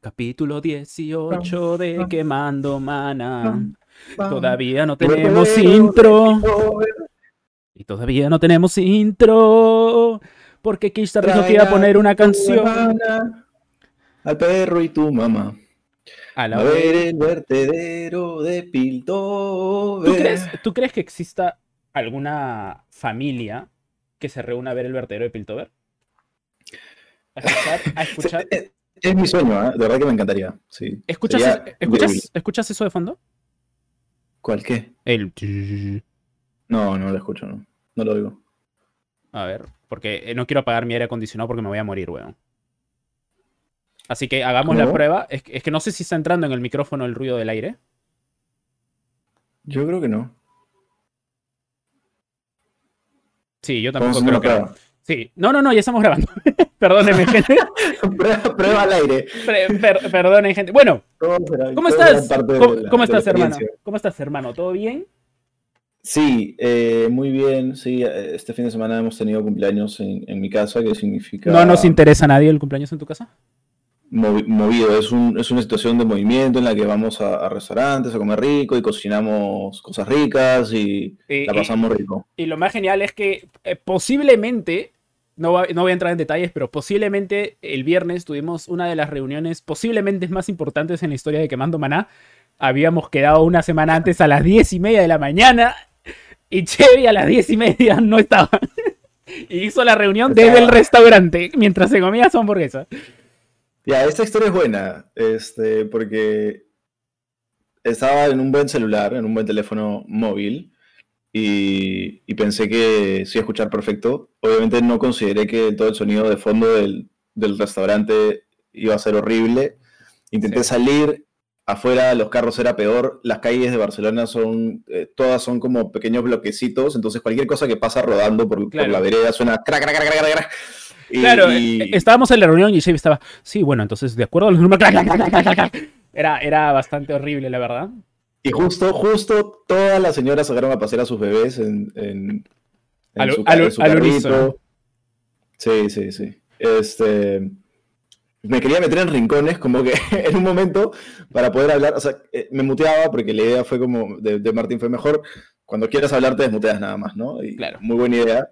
Capítulo 18 de Quemando Mana. Todavía no tenemos intro. Y todavía no tenemos intro. Porque Kickstarter dijo que iba a poner una canción. Al perro y tu mamá. A la A ver el vertedero de Piltover. ¿Tú crees, ¿Tú crees que exista alguna familia que se reúna a ver el vertedero de Piltover? A escuchar, a escuchar. Es, es mi sueño, ¿eh? de verdad que me encantaría. Sí. ¿Escuchas, Sería es- escuchas, increíble. ¿Escuchas eso de fondo? ¿Cuál qué? El... No, no lo escucho, no. No lo oigo. A ver, porque eh, no quiero apagar mi aire acondicionado porque me voy a morir, weón. Así que hagamos la prueba. Es que no sé si está entrando en el micrófono el ruido del aire. Yo creo que no. Sí, yo tampoco creo que prueba. Sí, no, no, no, ya estamos grabando. Perdónenme, gente. prueba, prueba al aire. Per- per- perdonen, gente. Bueno, será- ¿cómo estás? ¿Cómo, la- estás, hermano? ¿Cómo estás, hermano? ¿Todo bien? Sí, eh, muy bien. Sí, eh, este fin de semana hemos tenido cumpleaños en, en mi casa, que significa ¿No nos interesa a nadie el cumpleaños en tu casa? Movi- movido. Es, un- es una situación de movimiento en la que vamos a, a restaurantes a comer rico y cocinamos cosas ricas y la pasamos rico. Y lo más genial es que eh, posiblemente, no, va- no voy a entrar en detalles, pero posiblemente el viernes tuvimos una de las reuniones posiblemente más importantes en la historia de Quemando Maná. Habíamos quedado una semana antes a las diez y media de la mañana y Chevy a las diez y media no estaba. y hizo la reunión desde el restaurante mientras se comía su hamburguesa. Ya, esta historia es buena, este, porque estaba en un buen celular, en un buen teléfono móvil, y, y pensé que a escuchar perfecto. Obviamente no consideré que todo el sonido de fondo del, del restaurante iba a ser horrible. Intenté Sí. salir, afuera los carros era peor, las calles de Barcelona son, eh, todas son como pequeños bloquecitos, entonces cualquier cosa que pasa rodando por, por la vereda suena crac, crac, crac, crac, crac. Y- Claro, y- eh, estábamos en la reunión y Chevy estaba, sí, bueno, entonces de acuerdo a los números, clac, clac, clac, clac, clac, clac". Era, era bastante horrible, la verdad. Y justo, justo todas las señoras sacaron a pasear a sus bebés en, en, en Al- su, al- en su al carrito. Sí, sí, sí. Este, me quería meter en rincones, como que en un momento, para poder hablar, o sea, eh, me muteaba porque la idea fue como, de, de Martín fue mejor, cuando quieras hablar te desmuteas nada más, ¿no? Y Claro. Muy buena idea.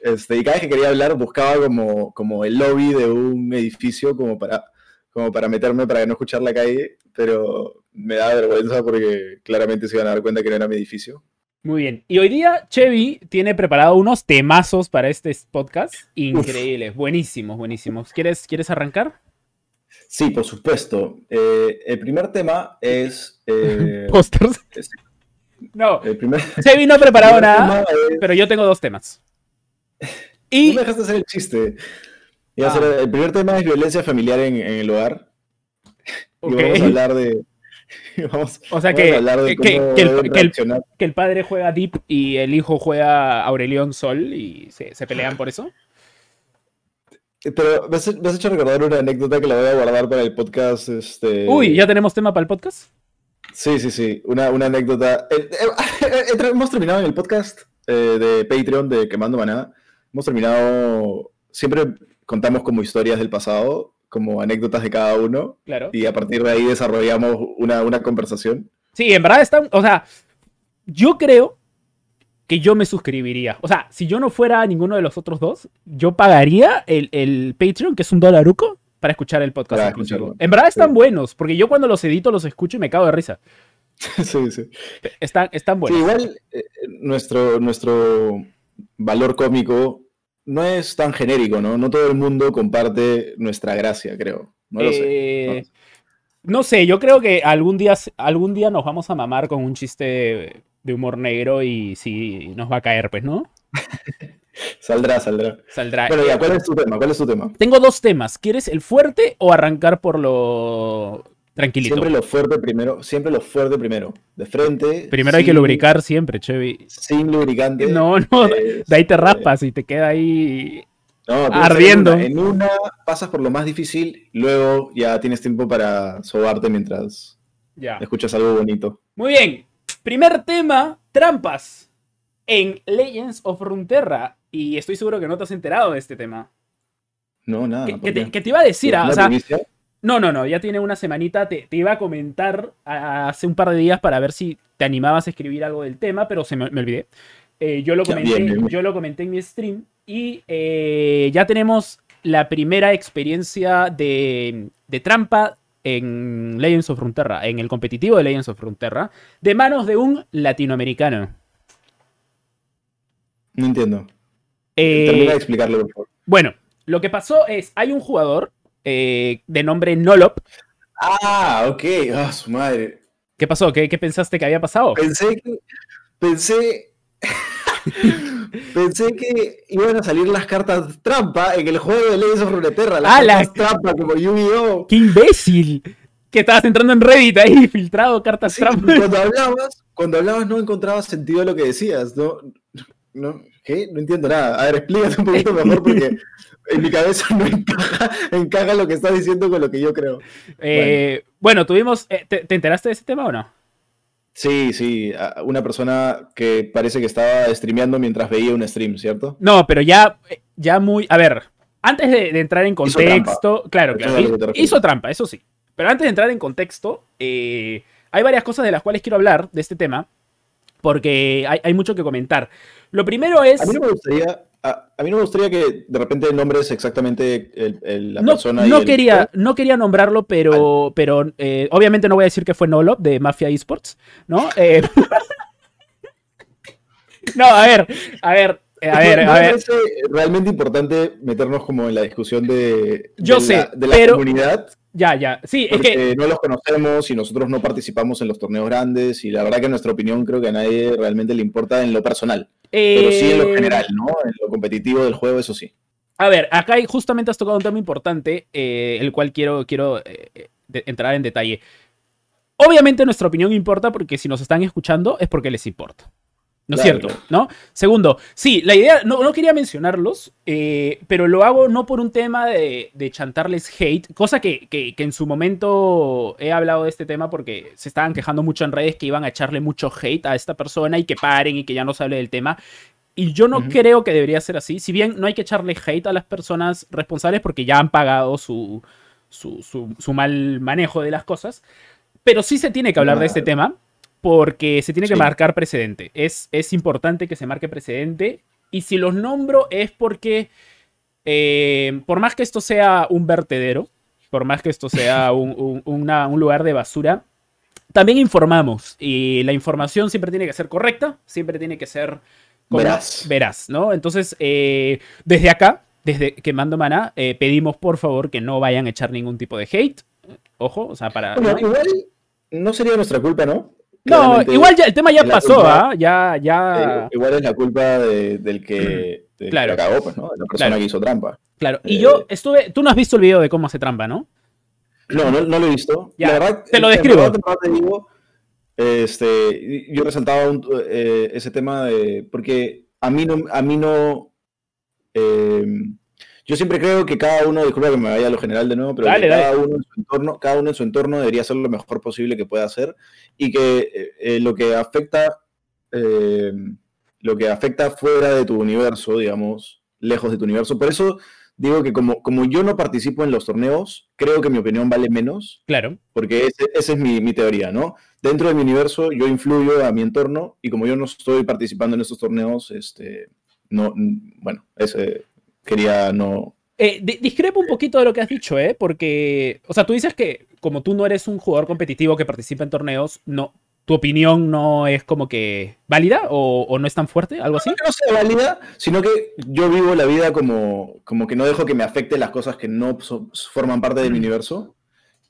Este, y cada vez que quería hablar buscaba como, como el lobby de un edificio como para, como para meterme para no escuchar la calle, pero me da vergüenza porque claramente se iban a dar cuenta que no era mi edificio. Muy bien. Y hoy día Chevy tiene preparado unos temazos para este podcast. Increíbles, buenísimos, buenísimos. ¿Quieres, ¿Quieres arrancar? Sí, por supuesto. Eh, el primer tema es... eh, Posters. es- No, el primer, Chevy no ha preparado nada, es- pero yo tengo dos temas. No Y me dejaste hacer el chiste. Ah. el primer tema es violencia familiar en, en el hogar. Y vamos a hablar de... Vamos, O sea que, a hablar de que, que el, el- que el padre juega Deep y el hijo juega Aurelión Sol y se, se pelean por eso. Pero me has, me has hecho recordar una anécdota que la voy a guardar para el podcast. Este... Uy, ¿ya tenemos tema para el podcast? Sí, sí, sí. Una, una anécdota. Eh, eh, eh, hemos terminado en el podcast eh, de Patreon de Quemando Maná. Hemos terminado. Siempre contamos como historias del pasado, como anécdotas de cada uno. Claro. Y a partir de ahí desarrollamos una, una conversación. Sí, en verdad están. O sea, yo creo que yo me suscribiría. O sea, si yo no fuera ninguno de los otros dos, yo pagaría el, el Patreon, que es un dolaruco, para escuchar el podcast. Escucharlo. En verdad están Sí. buenos, porque yo cuando los edito los escucho y me cago de risa. sí, sí. Están, están Sí, buenos. igual eh, nuestro, nuestro valor cómico no es tan genérico, ¿no? No todo el mundo comparte nuestra gracia, creo. No lo sé. Eh, No sé, yo creo que algún día, algún día nos vamos a mamar con un chiste de humor negro y sí, nos va a caer, pues, ¿no? Saldrá, saldrá. Saldrá. Bueno, ya, ¿cuál es tu tema? ¿Cuál es tu tema? Tengo dos temas. ¿Quieres el fuerte o arrancar por lo tranquilito? Siempre lo fuerte primero, siempre lo fuerte primero. De frente. Primero hay que lubricar siempre, Chevy. Sin lubricante. No, no, eh, de ahí te eh, raspas y te queda ahí. no, ardiendo. una. En una pasas por lo más difícil, luego ya tienes tiempo para sobarte mientras Ya. escuchas algo bonito. Muy bien. Primer tema, trampas. en Legends of Runeterra. Y estoy seguro que no te has enterado de este tema. No, nada. Que, ¿por que te, qué? que te iba a decir, ah, ¿Una o sea, primicia? No, no, no, ya tiene una semanita. Te, te iba a comentar a- hace un par de días para ver si te animabas a escribir algo del tema, pero se me, me olvidé. Eh, yo, lo comenté, yo lo comenté en mi stream y eh, ya tenemos la primera experiencia de, de trampa en Legends of Frontera, en el competitivo de Legends of Frontera, de manos de un latinoamericano. No entiendo. Eh, Termina de explicarlo, por favor. bueno, lo que pasó es, hay un jugador eh, de nombre Nolop. Ah, ok. Ah, su madre. ¿Qué pasó? ¿Qué, qué pensaste que había pasado? Pensé que. Pensé. pensé que iban a salir las cartas trampa en el juego de Legends of Runeterra. Las Ah, la- cartas trampa como Yu-Gi-Oh! ¡Qué imbécil! Que estabas entrando en Reddit ahí, filtrado cartas Sí, trampa. cuando hablabas, cuando hablabas no encontrabas sentido a lo que decías, ¿no? no ¿Qué? No entiendo nada. A ver, explícate un poquito mejor porque en mi cabeza no encaja, encaja lo que estás diciendo con lo que yo creo. Eh, bueno, tuvimos. eh, ¿te, te enteraste de ese tema o no? Sí, sí, una persona que parece que estaba streameando mientras veía un stream, ¿cierto? No, pero ya, ya muy. A ver, antes de, de entrar en Hizo contexto. Claro, claro. es a lo hi- que te refieres. Hizo trampa, eso sí. Pero antes de entrar en contexto, eh, hay varias cosas de las cuales quiero hablar de este tema. Porque hay, hay mucho que comentar. Lo primero es. A mí no me gustaría, a, a mí no me gustaría que de repente nombres exactamente el- el- la no, persona y no el- quería, no quería nombrarlo, pero, pero eh, obviamente no voy a decir que fue Nolop de Mafia Esports, ¿no? Eh, no, a ver, a ver, eh, a ver, ¿No a me ver. parece realmente importante meternos como en la discusión de, Yo de sé, la, de la pero- comunidad? Ya, ya. Sí, es que no los conocemos y nosotros no participamos en los torneos grandes y la verdad que nuestra opinión creo que a nadie realmente le importa en lo personal, pero sí en lo eh, general, ¿no? En lo competitivo del juego, eso sí. A ver, acá justamente has tocado un tema importante, eh, el cual quiero, quiero eh, eh, de- entrar en detalle. Obviamente nuestra opinión importa porque si nos están escuchando es porque les importa. ¿No es Claro, cierto? ¿No? Segundo, sí, la idea, no, no quería mencionarlos, eh, pero lo hago no por un tema de, de chantarles hate, cosa que, que- que en su momento he hablado de este tema porque se estaban quejando mucho en redes que iban a echarle mucho hate a esta persona y que paren y que ya no se hable del tema. Y yo no Ujú. creo que debería ser así. Si bien no hay que echarle hate a las personas responsables porque ya han pagado su, su, su- su mal manejo de las cosas, pero sí se tiene que hablar de este tema porque se tiene que marcar precedente. Es, es importante que se marque precedente. Y si los nombro es porque, eh, por más que esto sea un vertedero, por más que esto sea un, un- una- un lugar de basura, también informamos. Y la información siempre tiene que ser correcta, siempre tiene que ser como- Veraz. veraz, ¿no? Entonces, eh, desde acá, desde Quemando Maná, eh, pedimos por favor que no vayan a echar ningún tipo de hate. Ojo, o sea, para. Bueno, ¿no? igual no sería nuestra culpa, ¿no? No, igual ya, el tema ya pasó, culpa- ¿ah? Ya, ya. eh, igual es la culpa de- del que, del Claro. que cagó, pues, ¿no? De la persona Claro. que hizo trampa. Claro. Y eh, yo estuve. Tú no has visto el video de cómo se trampa, ¿no? No, no, no lo he visto. Ya, la verdad, te lo describo. verdad, en verdad te digo, este, yo resaltaba un- eh, ese tema de, porque a mí no, a mí no, eh, yo siempre creo que cada uno, disculpa que me vaya a lo general de nuevo, pero Dale, cada uno en su entorno, cada uno en su entorno debería hacer lo mejor posible que pueda hacer y que eh, eh, lo que afecta, eh, lo que afecta fuera de tu universo, digamos, lejos de tu universo. Por eso digo que como, como yo no participo en los torneos, creo que mi opinión vale menos Claro. porque ese- esa es mi, mi teoría, ¿no? Dentro de mi universo yo influyo a mi entorno y como yo no estoy participando en estos torneos, este, no, bueno, ese quería no... Eh, di- discrepo un poquito de lo que has dicho, ¿eh? Porque, o sea, tú dices que como tú no eres un jugador competitivo que participa en torneos, no, tu opinión no es como que válida o, o no es tan fuerte, algo así. No no sea válida, sino que yo vivo la vida como, como que no dejo que me afecten las cosas que no so- forman parte de mi universo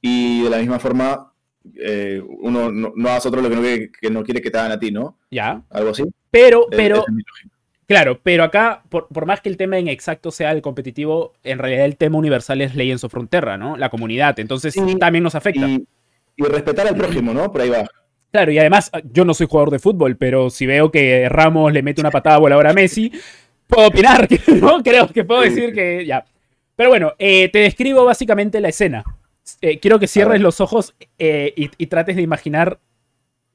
y de la misma forma eh, uno no, no hace otro lo que no, quiere, que no quiere que te hagan a ti, ¿no? Ya. Algo así. Pero, Eh, pero, es lógica. Claro, pero acá, por, por más que el tema en exacto sea el competitivo, en realidad el tema universal es Legends of Frontera, ¿no? La comunidad. Entonces Sí, también nos afecta. Y, y respetar al prójimo, ¿no? Por ahí va. Claro, y además, yo no soy jugador de fútbol, pero si veo que Ramos le mete una patada voladora a Messi, puedo opinar, ¿no? Creo que puedo decir que ya. Pero bueno, eh, te describo básicamente la escena. Eh, quiero que cierres los ojos eh, y, y trates de imaginar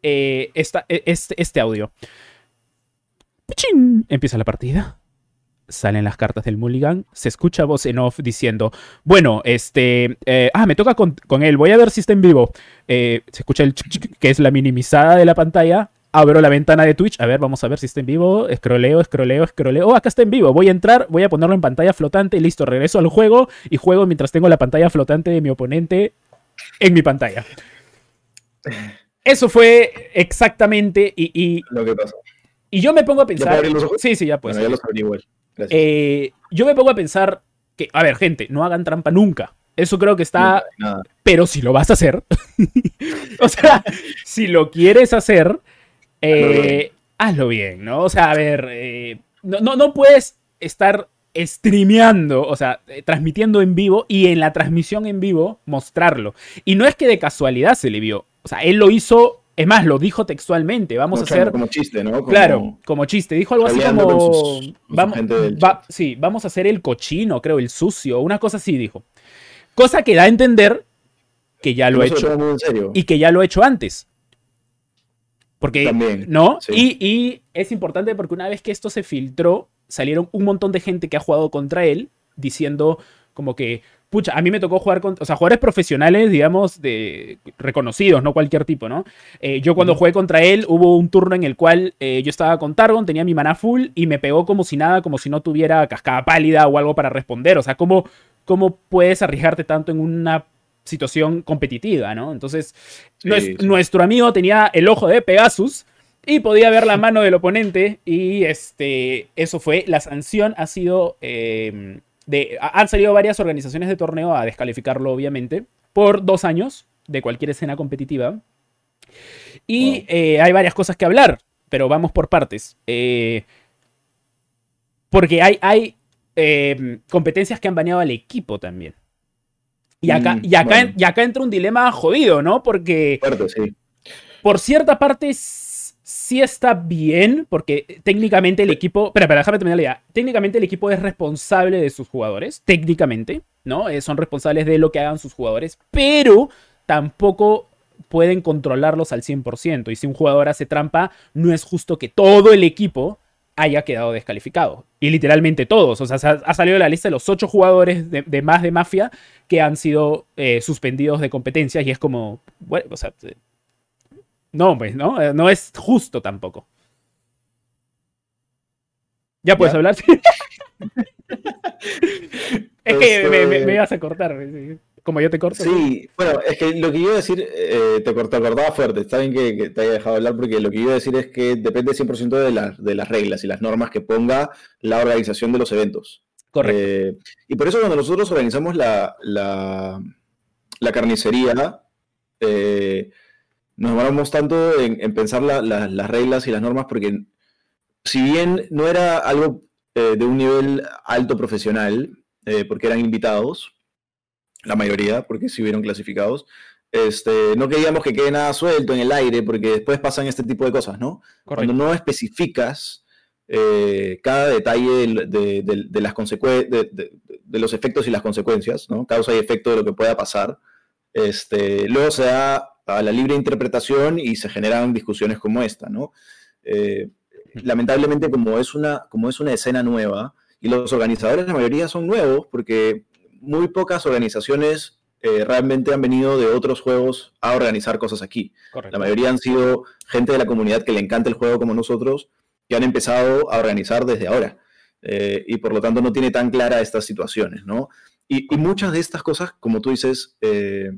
eh, esta- e- este, este audio. ¡Pichín! Empieza la partida. Salen las cartas del Mulligan. Se escucha voz en off diciendo: Bueno, este. eh, ah, me toca con, con él. Voy a ver si está en vivo. Eh, se escucha el que es la minimizada de la pantalla. Abro la ventana de Twitch. A ver, vamos a ver si está en vivo. Escroleo, escroleo, escroleo. Oh, acá está en vivo. Voy a entrar, voy a ponerlo en pantalla flotante. Listo, regreso al juego y juego mientras tengo la pantalla flotante de mi oponente en mi pantalla. Eso fue exactamente. Y, y, Lo que pasa. Y yo me pongo a puedo pensar. abrir los ojos? Sí, sí, ya pues. bueno, ya los abrí igual. Gracias. Eh, yo me pongo a pensar que, a ver, gente, no hagan trampa nunca. Eso creo que está. Pero si lo vas a hacer, o sea, si lo quieres hacer, eh, hazlo bien, ¿no? O sea, a ver, eh, no, no, no puedes estar streameando, o sea, eh, transmitiendo en vivo y en la transmisión en vivo mostrarlo. Y no es que de casualidad se le vio, o sea, él lo hizo, es más, lo dijo textualmente, vamos Como a hacer... Como chiste, ¿no? Como- Claro, como chiste. Dijo algo así como. sus- vamos, va- sí, vamos a hacer el cochino, creo, el sucio. Una cosa así dijo. Cosa que da a entender que ya lo ha se hecho en serio. y que ya lo ha hecho antes. Porque, También, ¿no? sí. Y, y es importante porque una vez que esto se filtró, salieron un montón de gente que ha jugado contra él diciendo como que, pucha, a mí me tocó jugar con, o sea, jugadores profesionales, digamos, de reconocidos, no cualquier tipo, ¿no? Eh, yo cuando jugué contra él, hubo un turno en el cual eh, yo estaba con Targon, tenía mi mana full y me pegó como si nada, como si no tuviera cascada pálida o algo para responder. O sea, ¿cómo, cómo puedes arriesgarte tanto en una situación competitiva, ¿no? Entonces, Sí, nues- sí. nuestro amigo tenía el ojo de Pegasus y podía ver la mano del oponente y este, eso fue, la sanción ha sido, eh, de, han salido varias organizaciones de torneo a descalificarlo obviamente por dos años de cualquier escena competitiva y Wow. eh, hay varias cosas que hablar, pero vamos por partes. Eh, porque hay, hay eh, competencias que han baneado al equipo también. Y acá, Mm, y, acá, bueno. y acá entra un dilema jodido, ¿no? Porque Fuerte, sí. por cierta parte sí está bien, porque técnicamente el equipo. Espera, espera, déjame terminar la idea. Técnicamente el equipo es responsable de sus jugadores, técnicamente, ¿no? Eh, son responsables de lo que hagan sus jugadores, pero tampoco pueden controlarlos al 100%. Y si un jugador hace trampa, no es justo que todo el equipo haya quedado descalificado. Y literalmente todos. O sea, se ha, salido la lista de los ocho jugadores de, de más de Mafia que han sido eh, suspendidos de competencias. Y es como, bueno, o sea, no, pues, ¿no? Eh, No es justo tampoco. ¿Ya puedes ¿Ya? hablar? es que me, me- Este- me ibas a cortar. Como yo te corto. Sí, bueno, es que lo que yo iba a decir, eh, te, cort- te acordaba fuerte, está bien que, que te haya dejado hablar, porque lo que yo iba a decir es que depende 100% de, las de las reglas y las normas que ponga la organización de los eventos. Correcto. Eh, y por eso cuando nosotros organizamos la, la, la carnicería, eh, nos demoramos tanto en, en pensar la- la- las reglas y las normas, porque si bien no era algo eh, de un nivel alto profesional, eh, porque eran invitados, la mayoría, porque sí hubieron clasificados, este, no queríamos que quede nada suelto en el aire, porque después pasan este tipo de cosas, ¿no? correcto. Cuando no especificas eh, cada detalle de, de- de las consecu- de, de- de los efectos y las consecuencias, ¿no? Causa y efecto de lo que pueda pasar, este, luego se da a la libre interpretación y se generan discusiones como esta, ¿no? Eh, lamentablemente, como es, una, como es una escena nueva, y los organizadores, la mayoría son nuevos, porque muy pocas organizaciones eh, realmente han venido de otros juegos a organizar cosas aquí. correcto. La mayoría han sido gente de la comunidad que le encanta el juego como nosotros, que han empezado a organizar desde ahora. Eh, y por lo tanto no tiene tan clara estas situaciones, ¿no? Y, y muchas de estas cosas, como tú dices, eh,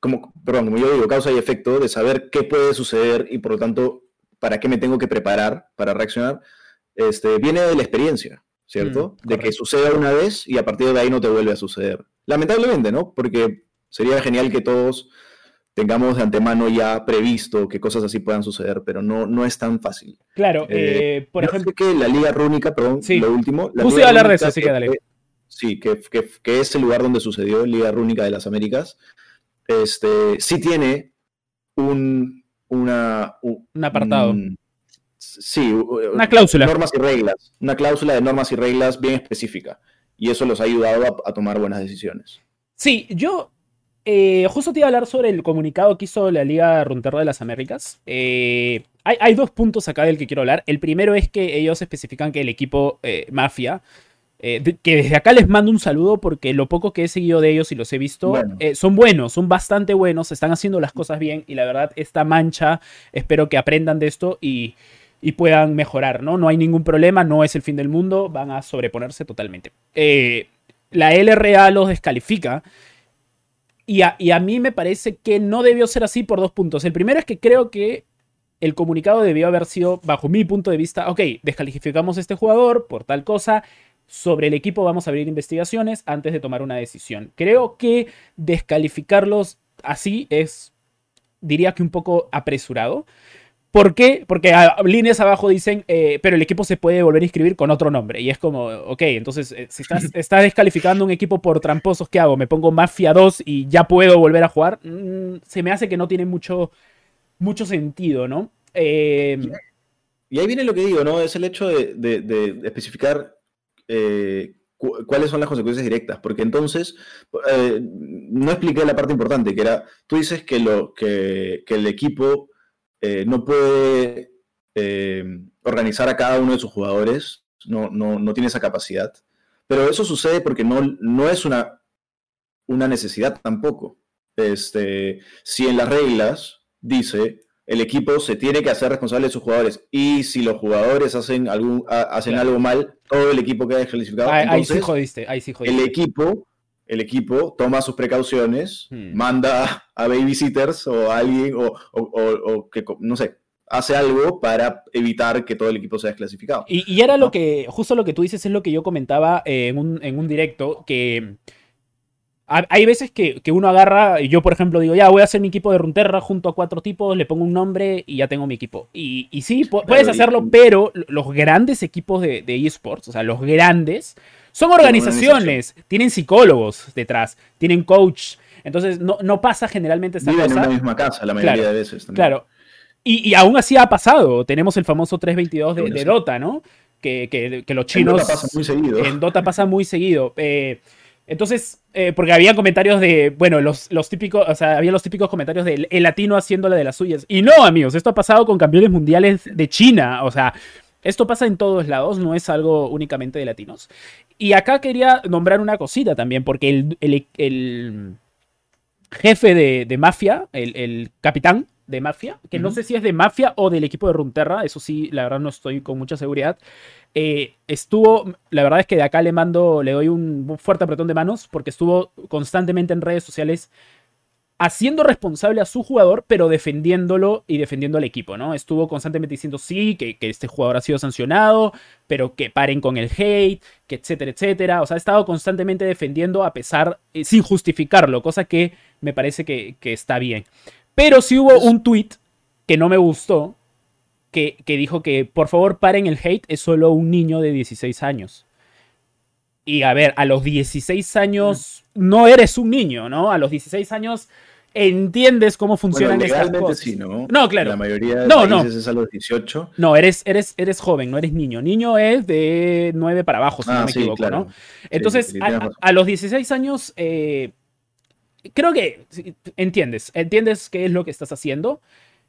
como, perdón, como yo digo, causa y efecto de saber qué puede suceder y por lo tanto, para qué me tengo que preparar para reaccionar, este, viene de la experiencia, ¿cierto? Mm, de que suceda una vez y a partir de ahí no te vuelve a suceder. Lamentablemente, ¿no? Porque sería genial que todos tengamos de antemano ya previsto que cosas así puedan suceder, pero no, no es tan fácil. Claro, Eh, eh, por ejemplo. que la Liga Rúnica, perdón, Sí. lo último. la Justo Liga iba a hablar de eso, así que dale. fue- Sí, que, que, que es el lugar donde sucedió Liga Rúnica de las Américas. Este, sí tiene un, una, un, Un apartado. un- sí, Una cláusula. normas y reglas, una cláusula de normas y reglas bien específica. Y eso los ha ayudado a, a tomar buenas decisiones. Sí, yo eh, justo te iba a hablar sobre el comunicado que hizo la Liga Runterra de las Américas. Eh, hay, dos puntos acá del que quiero hablar. El primero es que ellos especifican que el equipo eh, Mafia, eh, que desde acá les mando un saludo porque lo poco que he seguido de ellos y los he visto eh, son buenos, son bastante buenos, están haciendo las cosas bien y la verdad esta mancha espero que aprendan de esto y, puedan mejorar, ¿no? No hay ningún problema, no es el fin del mundo, van a sobreponerse totalmente. la LRA los descalifica. Y a, y a mí me parece que no debió ser así por dos puntos. El primero es que creo que el comunicado debió haber sido, bajo mi punto de vista, ok, descalificamos a este jugador por tal cosa, sobre el equipo vamos a abrir investigaciones antes de tomar una decisión. Creo que descalificarlos así es, diría que un poco apresurado. ¿Por qué? Porque a, líneas abajo dicen, eh, pero el equipo se puede volver a inscribir con otro nombre. Y es como, ok, entonces, eh, si estás, descalificando un equipo por tramposos, ¿qué hago? ¿Me pongo Mafia 2 y ya puedo volver a jugar? Mm, se me hace que no tiene mucho mucho sentido, ¿no? Eh, y ahí viene lo que digo, ¿no? Es el hecho de, especificar eh, cuáles son las consecuencias directas, porque entonces eh, no expliqué la parte importante, que era, tú dices que, lo, que, el equipo no puede organizar a cada uno de sus jugadores, no, no, tiene esa capacidad, pero eso sucede porque no, no es una, una necesidad tampoco. Este, si en las reglas dice el equipo se tiene que hacer responsable de sus jugadores y si los jugadores hacen algún hacen algo mal, todo el equipo queda descalificado. Ahí, sí jodiste, El equipo, el equipo toma sus precauciones, hmm. manda a babysitters o a alguien o, que no sé, hace algo para evitar que todo el equipo sea desclasificado. Y, era lo que, justo lo que tú dices es lo que yo comentaba en, un, en un directo, que hay veces que, uno agarra, yo por ejemplo digo, ya voy a hacer mi equipo de Runterra junto a cuatro tipos, le pongo un nombre y ya tengo mi equipo. Y, y sí, puedes hacerlo, pero los grandes equipos de, esports, o sea, los grandes, son organizaciones, tienen psicólogos detrás, tienen coach. Entonces no, pasa generalmente esta Viven en una misma casa la mayoría de veces. También. Claro. Y, aún así ha pasado. Tenemos el famoso 322 de, de Dota, ¿no? Que, los chinos... En Dota pasa muy seguido. En Dota pasa muy seguido. Eh, entonces, eh, porque había comentarios de, bueno, los, los, típicos, o sea, había los típicos comentarios del el latino haciéndole de las suyas. Y no, amigos, esto ha pasado con campeones mundiales de China. O sea, esto pasa en todos lados, no es algo únicamente de latinos. Y acá quería nombrar una cosita también, porque el, jefe de, mafia, el, capitán de mafia, que no sé si es de mafia o del equipo de Runterra, eso sí, la verdad no estoy con mucha seguridad. Eh, estuvo, la verdad es que de acá le mando, le doy un fuerte apretón de manos porque estuvo constantemente en redes sociales haciendo responsable a su jugador, pero defendiéndolo y defendiendo al equipo, ¿no? Estuvo constantemente diciendo sí, que, este jugador ha sido sancionado, pero que paren con el hate, que etcétera, etcétera. O sea, ha estado constantemente defendiendo a pesar, eh, sin justificarlo, cosa que me parece que, que está bien. Pero sí hubo un tweet que no me gustó, que, dijo que por favor paren el hate, es solo un niño de 16 años. Y a ver, a los 16 años no eres un niño, ¿no? A los 16 años entiendes cómo funcionan estas cosas. Sí, ¿no? no, claro. La mayoría de no, no. es a los 18. No, eres, eres, eres joven, no eres niño. Niño es de 9 para abajo, si no ah, me equivoco, ¿no? Entonces, a, los 16 años, eh, creo que entiendes, entiendes qué es lo que estás haciendo.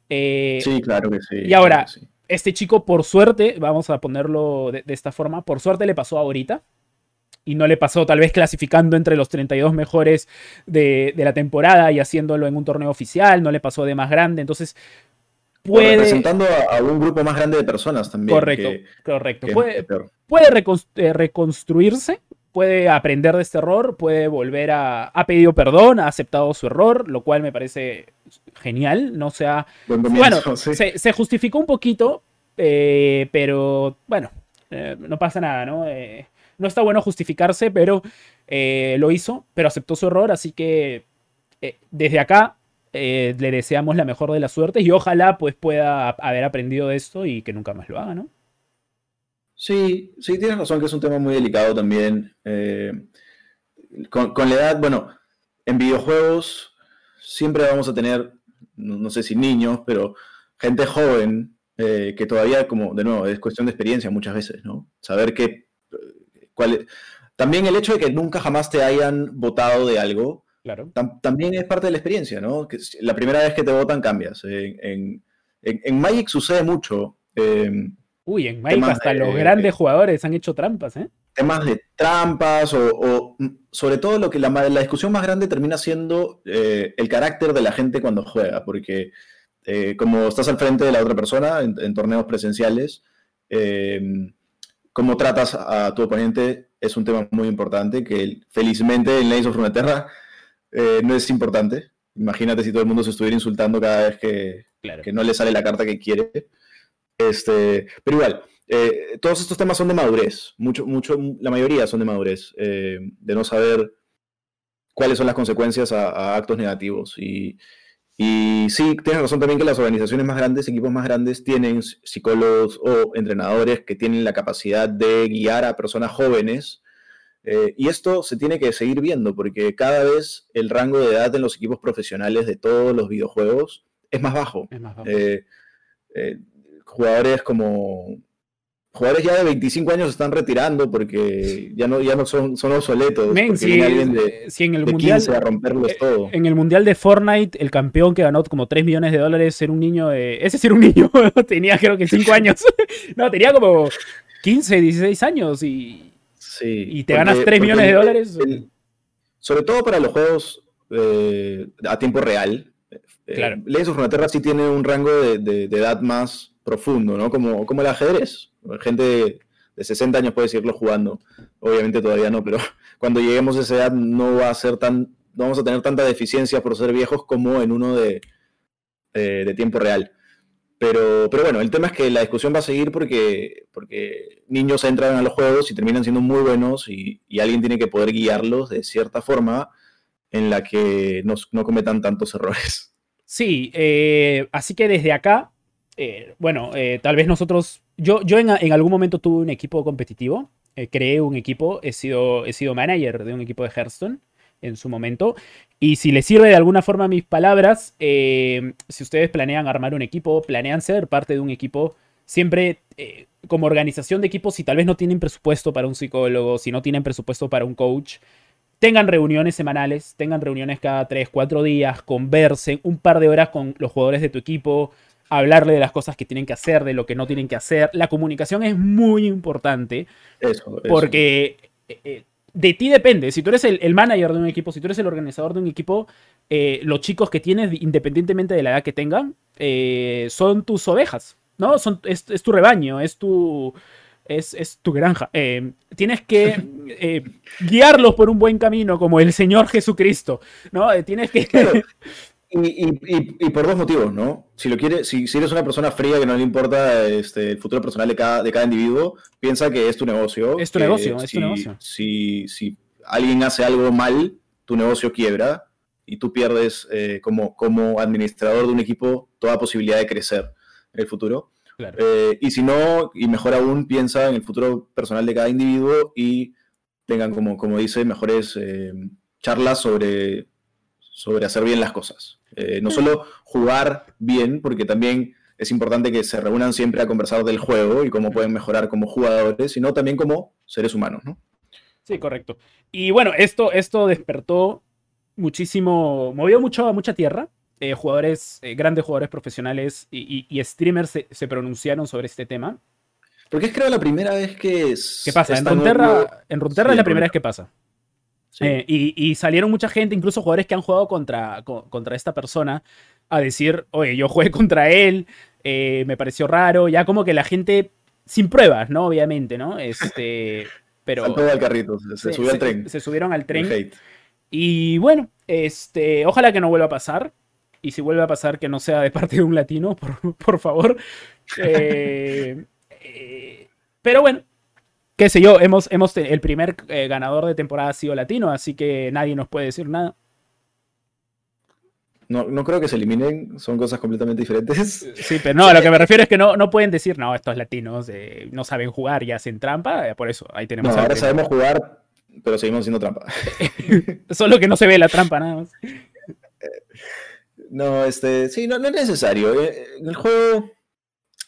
Eh, sí, claro que sí. Y ahora, este chico, por suerte, vamos a ponerlo de, esta forma, por suerte le pasó ahorita. Y no le pasó tal vez clasificando entre los 32 mejores de, la temporada y haciéndolo en un torneo oficial, no le pasó de más grande. Entonces, puede... representando a, un grupo más grande de personas también. Correcto, correcto. puede, puede eh, reconstruirse, puede aprender de este error, puede volver a... Ha pedido perdón, ha aceptado su error, lo cual me parece genial, no sea... bueno, se, justificó un poquito, eh, pero bueno, eh, no pasa nada, ¿no? Eh, no está bueno justificarse, pero lo hizo, pero aceptó su error, así que desde acá le deseamos la mejor de las suertes y ojalá pues pueda haber aprendido de esto y que nunca más lo haga, ¿no? Sí, sí, tienes razón que es un tema muy delicado también. Con, con, la edad, bueno, en videojuegos siempre vamos a tener no, sé si niños, pero gente joven eh, que todavía, como de nuevo, es cuestión de experiencia muchas veces, ¿no? Saber que... Eh, cuál, también el hecho de que nunca jamás te hayan votado de algo, claro. también es parte de la experiencia, ¿no? Que la primera vez que te votan cambias. En, En, Magic sucede mucho. Em, Uy, en Magic hasta los grandes jugadores han hecho trampas, ¿eh? Temas de trampas o, sobre todo lo que la, discusión más grande termina siendo eh, el carácter de la gente cuando juega, porque eh, como estás al frente de la otra persona en, torneos presenciales, em, cómo tratas a tu oponente es un tema muy importante que felizmente en Legends of Runeterra eh, no es importante. Imagínate si todo el mundo se estuviera insultando cada vez que, que no le sale la carta que quiere. Este, pero igual, eh, todos estos temas son de madurez. Mucho, mucho, la mayoría son de madurez. Eh, de no saber cuáles son las consecuencias a, actos negativos. Y, y, sí, tienes razón también que las organizaciones más grandes, equipos más grandes, tienen psicólogos o entrenadores que tienen la capacidad de guiar a personas jóvenes. Eh, y esto se tiene que seguir viendo porque cada vez el rango de edad en los equipos profesionales de todos los videojuegos es más bajo. Es más bajo jugadores como jugadores ya de 25 años se están retirando porque ya no, ya no son, son obsoletos. si, en el mundial, romperlos eh, todo. En el mundial de Fortnite, el campeón que ganó como 3 millones de dólares era un niño de. Ese sí era un niño, tenía creo que 5 años. no, tenía como 15, 16 años y. Sí, y te ganas 3 millones de dólares. sobre todo para los juegos eh, a tiempo real. Eh, claro. Legends of Runeterra sí tiene un rango de edad más profundo, ¿no? Como, como el ajedrez. Gente de 60 años puede seguirlo jugando. Obviamente todavía no, pero cuando lleguemos a esa edad no va a ser tan, no vamos a tener tanta deficiencia por ser viejos como en uno de, de tiempo real. Pero, pero bueno, el tema es que la discusión va a seguir porque, porque niños entran a los juegos y terminan siendo muy buenos y, alguien tiene que poder guiarlos de cierta forma en la que no, no cometan tantos errores. Sí, eh, así que desde acá eh, bueno, eh, tal vez nosotros, yo, en, algún momento tuve un equipo competitivo, eh, creé un equipo, he sido, he sido manager de un equipo de Hearthstone en su momento. Y si les sirve de alguna forma mis palabras, si ustedes planean armar un equipo, planean ser parte de un equipo, siempre como organización de equipos, si tal vez no tienen presupuesto para un psicólogo, si no tienen presupuesto para un coach, tengan reuniones semanales, tengan reuniones cada 3, 4 días, conversen un par de horas con los jugadores de tu equipo, hablarle de las cosas que tienen que hacer, de lo que no tienen que hacer. La comunicación es muy importante. Eso, Porque eh, eh, de ti depende. Si tú eres el, manager de un equipo, si tú eres el organizador de un equipo, eh, los chicos que tienes, independientemente de la edad que tengan, son tus ovejas, ¿no? Son, es, tu rebaño, es tu. Es, tu granja. tienes que guiarlos por un buen camino, como el Señor Jesucristo, ¿no? tienes que. Y, por dos motivos, ¿no? Si lo quiere, si, eres una persona fría que no le importa este, el futuro personal de cada, de cada individuo, piensa que es tu negocio. Es tu negocio, es tu negocio. Si, si, alguien hace algo mal, tu negocio quiebra y tú pierdes eh, como, como administrador de un equipo toda posibilidad de crecer en el futuro. Eh, y si no, y mejor aún, piensa en el futuro personal de cada individuo y tengan, como, como dice, mejores eh, charlas sobre, sobre hacer bien las cosas. Eh, no solo jugar bien, porque también es importante que se reúnan siempre a conversar del juego y cómo pueden mejorar como jugadores, sino también como seres humanos, ¿no? Sí, correcto. Y bueno, esto, esto despertó muchísimo, movió mucho, mucha tierra. Eh, jugadores, eh, grandes jugadores profesionales y, streamers se, pronunciaron sobre este tema. Porque es creo la primera vez que... ¿Qué pasa? En Runeterra, en es la primera vez que pasa. Eh, y, salieron mucha gente, incluso jugadores que han jugado contra, contra esta persona, a decir, oye, yo jugué contra él, eh, me pareció raro, ya como que la gente, sin pruebas, ¿no? Obviamente, ¿no? Este, pero... Saltó al carrito, se, subió al tren. Se, subieron al tren. Y bueno, este, ojalá que no vuelva a pasar. Y si vuelve a pasar, que no sea de parte de un latino, por, por favor. Eh, pero bueno, qué sé yo, hemos, hemos el primer eh, ganador de temporada ha sido latino, así que nadie nos puede decir nada. No, no creo que se eliminen, son cosas completamente diferentes. Sí, pero no, a lo que me refiero es que no, no pueden decir, no, estos latinos eh, no saben jugar y hacen trampa, eh, por eso ahí tenemos. No, ahora sabemos jugar, pero seguimos haciendo trampa. Solo que no se ve la trampa nada más. No, este, sí, no, no es necesario. El juego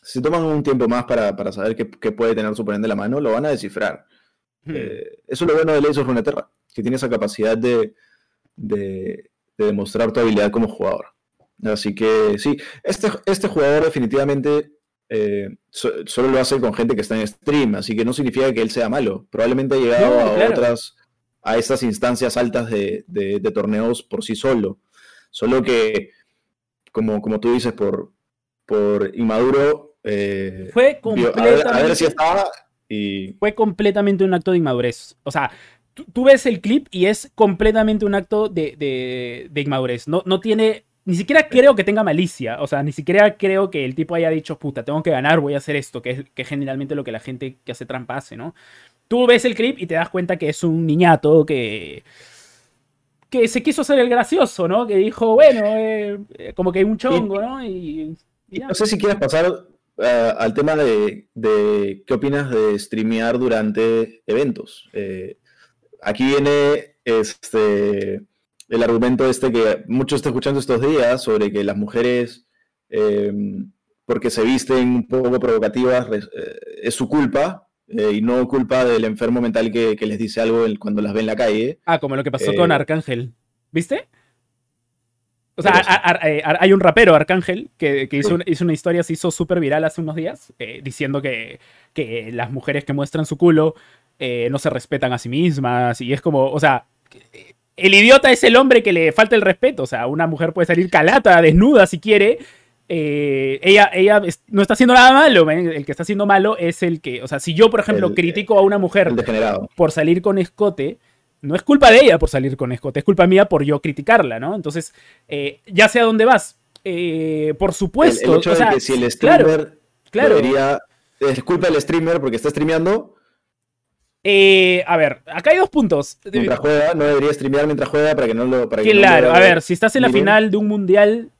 si toman un tiempo más para, saber qué, puede tener su oponente en la mano, lo van a descifrar. Hmm. Eh, eso es lo bueno de Legends of Runeterra, que tiene esa capacidad de, demostrar tu habilidad como jugador. Así que sí, este, este jugador definitivamente eh, solo lo hace con gente que está en stream, así que no significa que él sea malo. Probablemente ha llegado a otras, a estas instancias altas de, torneos por sí solo. Solo que, como, como tú dices, por, por inmaduro. Eh, fue completamente, a, ver, si estaba y... Fue completamente un acto de inmadurez. O sea, tú, ves el clip y es completamente un acto de, inmadurez. No, no tiene ni siquiera creo que tenga malicia. O sea, ni siquiera creo que el tipo haya dicho, puta, tengo que ganar, voy a hacer esto, que es, que generalmente lo que la gente que hace trampa hace, ¿no? Tú ves el clip y te das cuenta que es un niñato que. que se quiso hacer el gracioso, ¿no? Que dijo, bueno, eh, como que un chongo, ¿no? Y, No sé si quieres pasar eh, al tema de, de, qué opinas de streamear durante eventos. aquí viene este el argumento este que muchos están escuchando estos días sobre que las mujeres, em, porque se visten un poco provocativas, eh, es su culpa eh, y no culpa del enfermo mental que, les dice algo cuando las ve en la calle. Ah, como lo que pasó con eh, Arcángel. ¿Viste? O sea, hay un rapero, Arcángel, que, hizo, una, historia, se hizo súper viral hace unos días, diciendo que, que, las mujeres que muestran su culo no se respetan a sí mismas. Y es como, o sea, el idiota es el hombre que le falta el respeto. O sea, una mujer puede salir calata, desnuda si quiere. Eh, ella, ella no está haciendo nada malo. El que está haciendo malo es el que. O sea, si yo, por ejemplo, critico a una mujer por salir con escote, no es culpa de ella por salir con escote, es culpa mía por yo criticarla, ¿no? Entonces, eh, ya sé a dónde vas. Eh, por supuesto. o sea, que si el streamer claro, es culpa del streamer porque está streameando, eh, a ver, acá hay dos puntos. Mientras juega, no debería streamear mientras juega para que no lo. claro, a ver, si estás en la final de un mundial,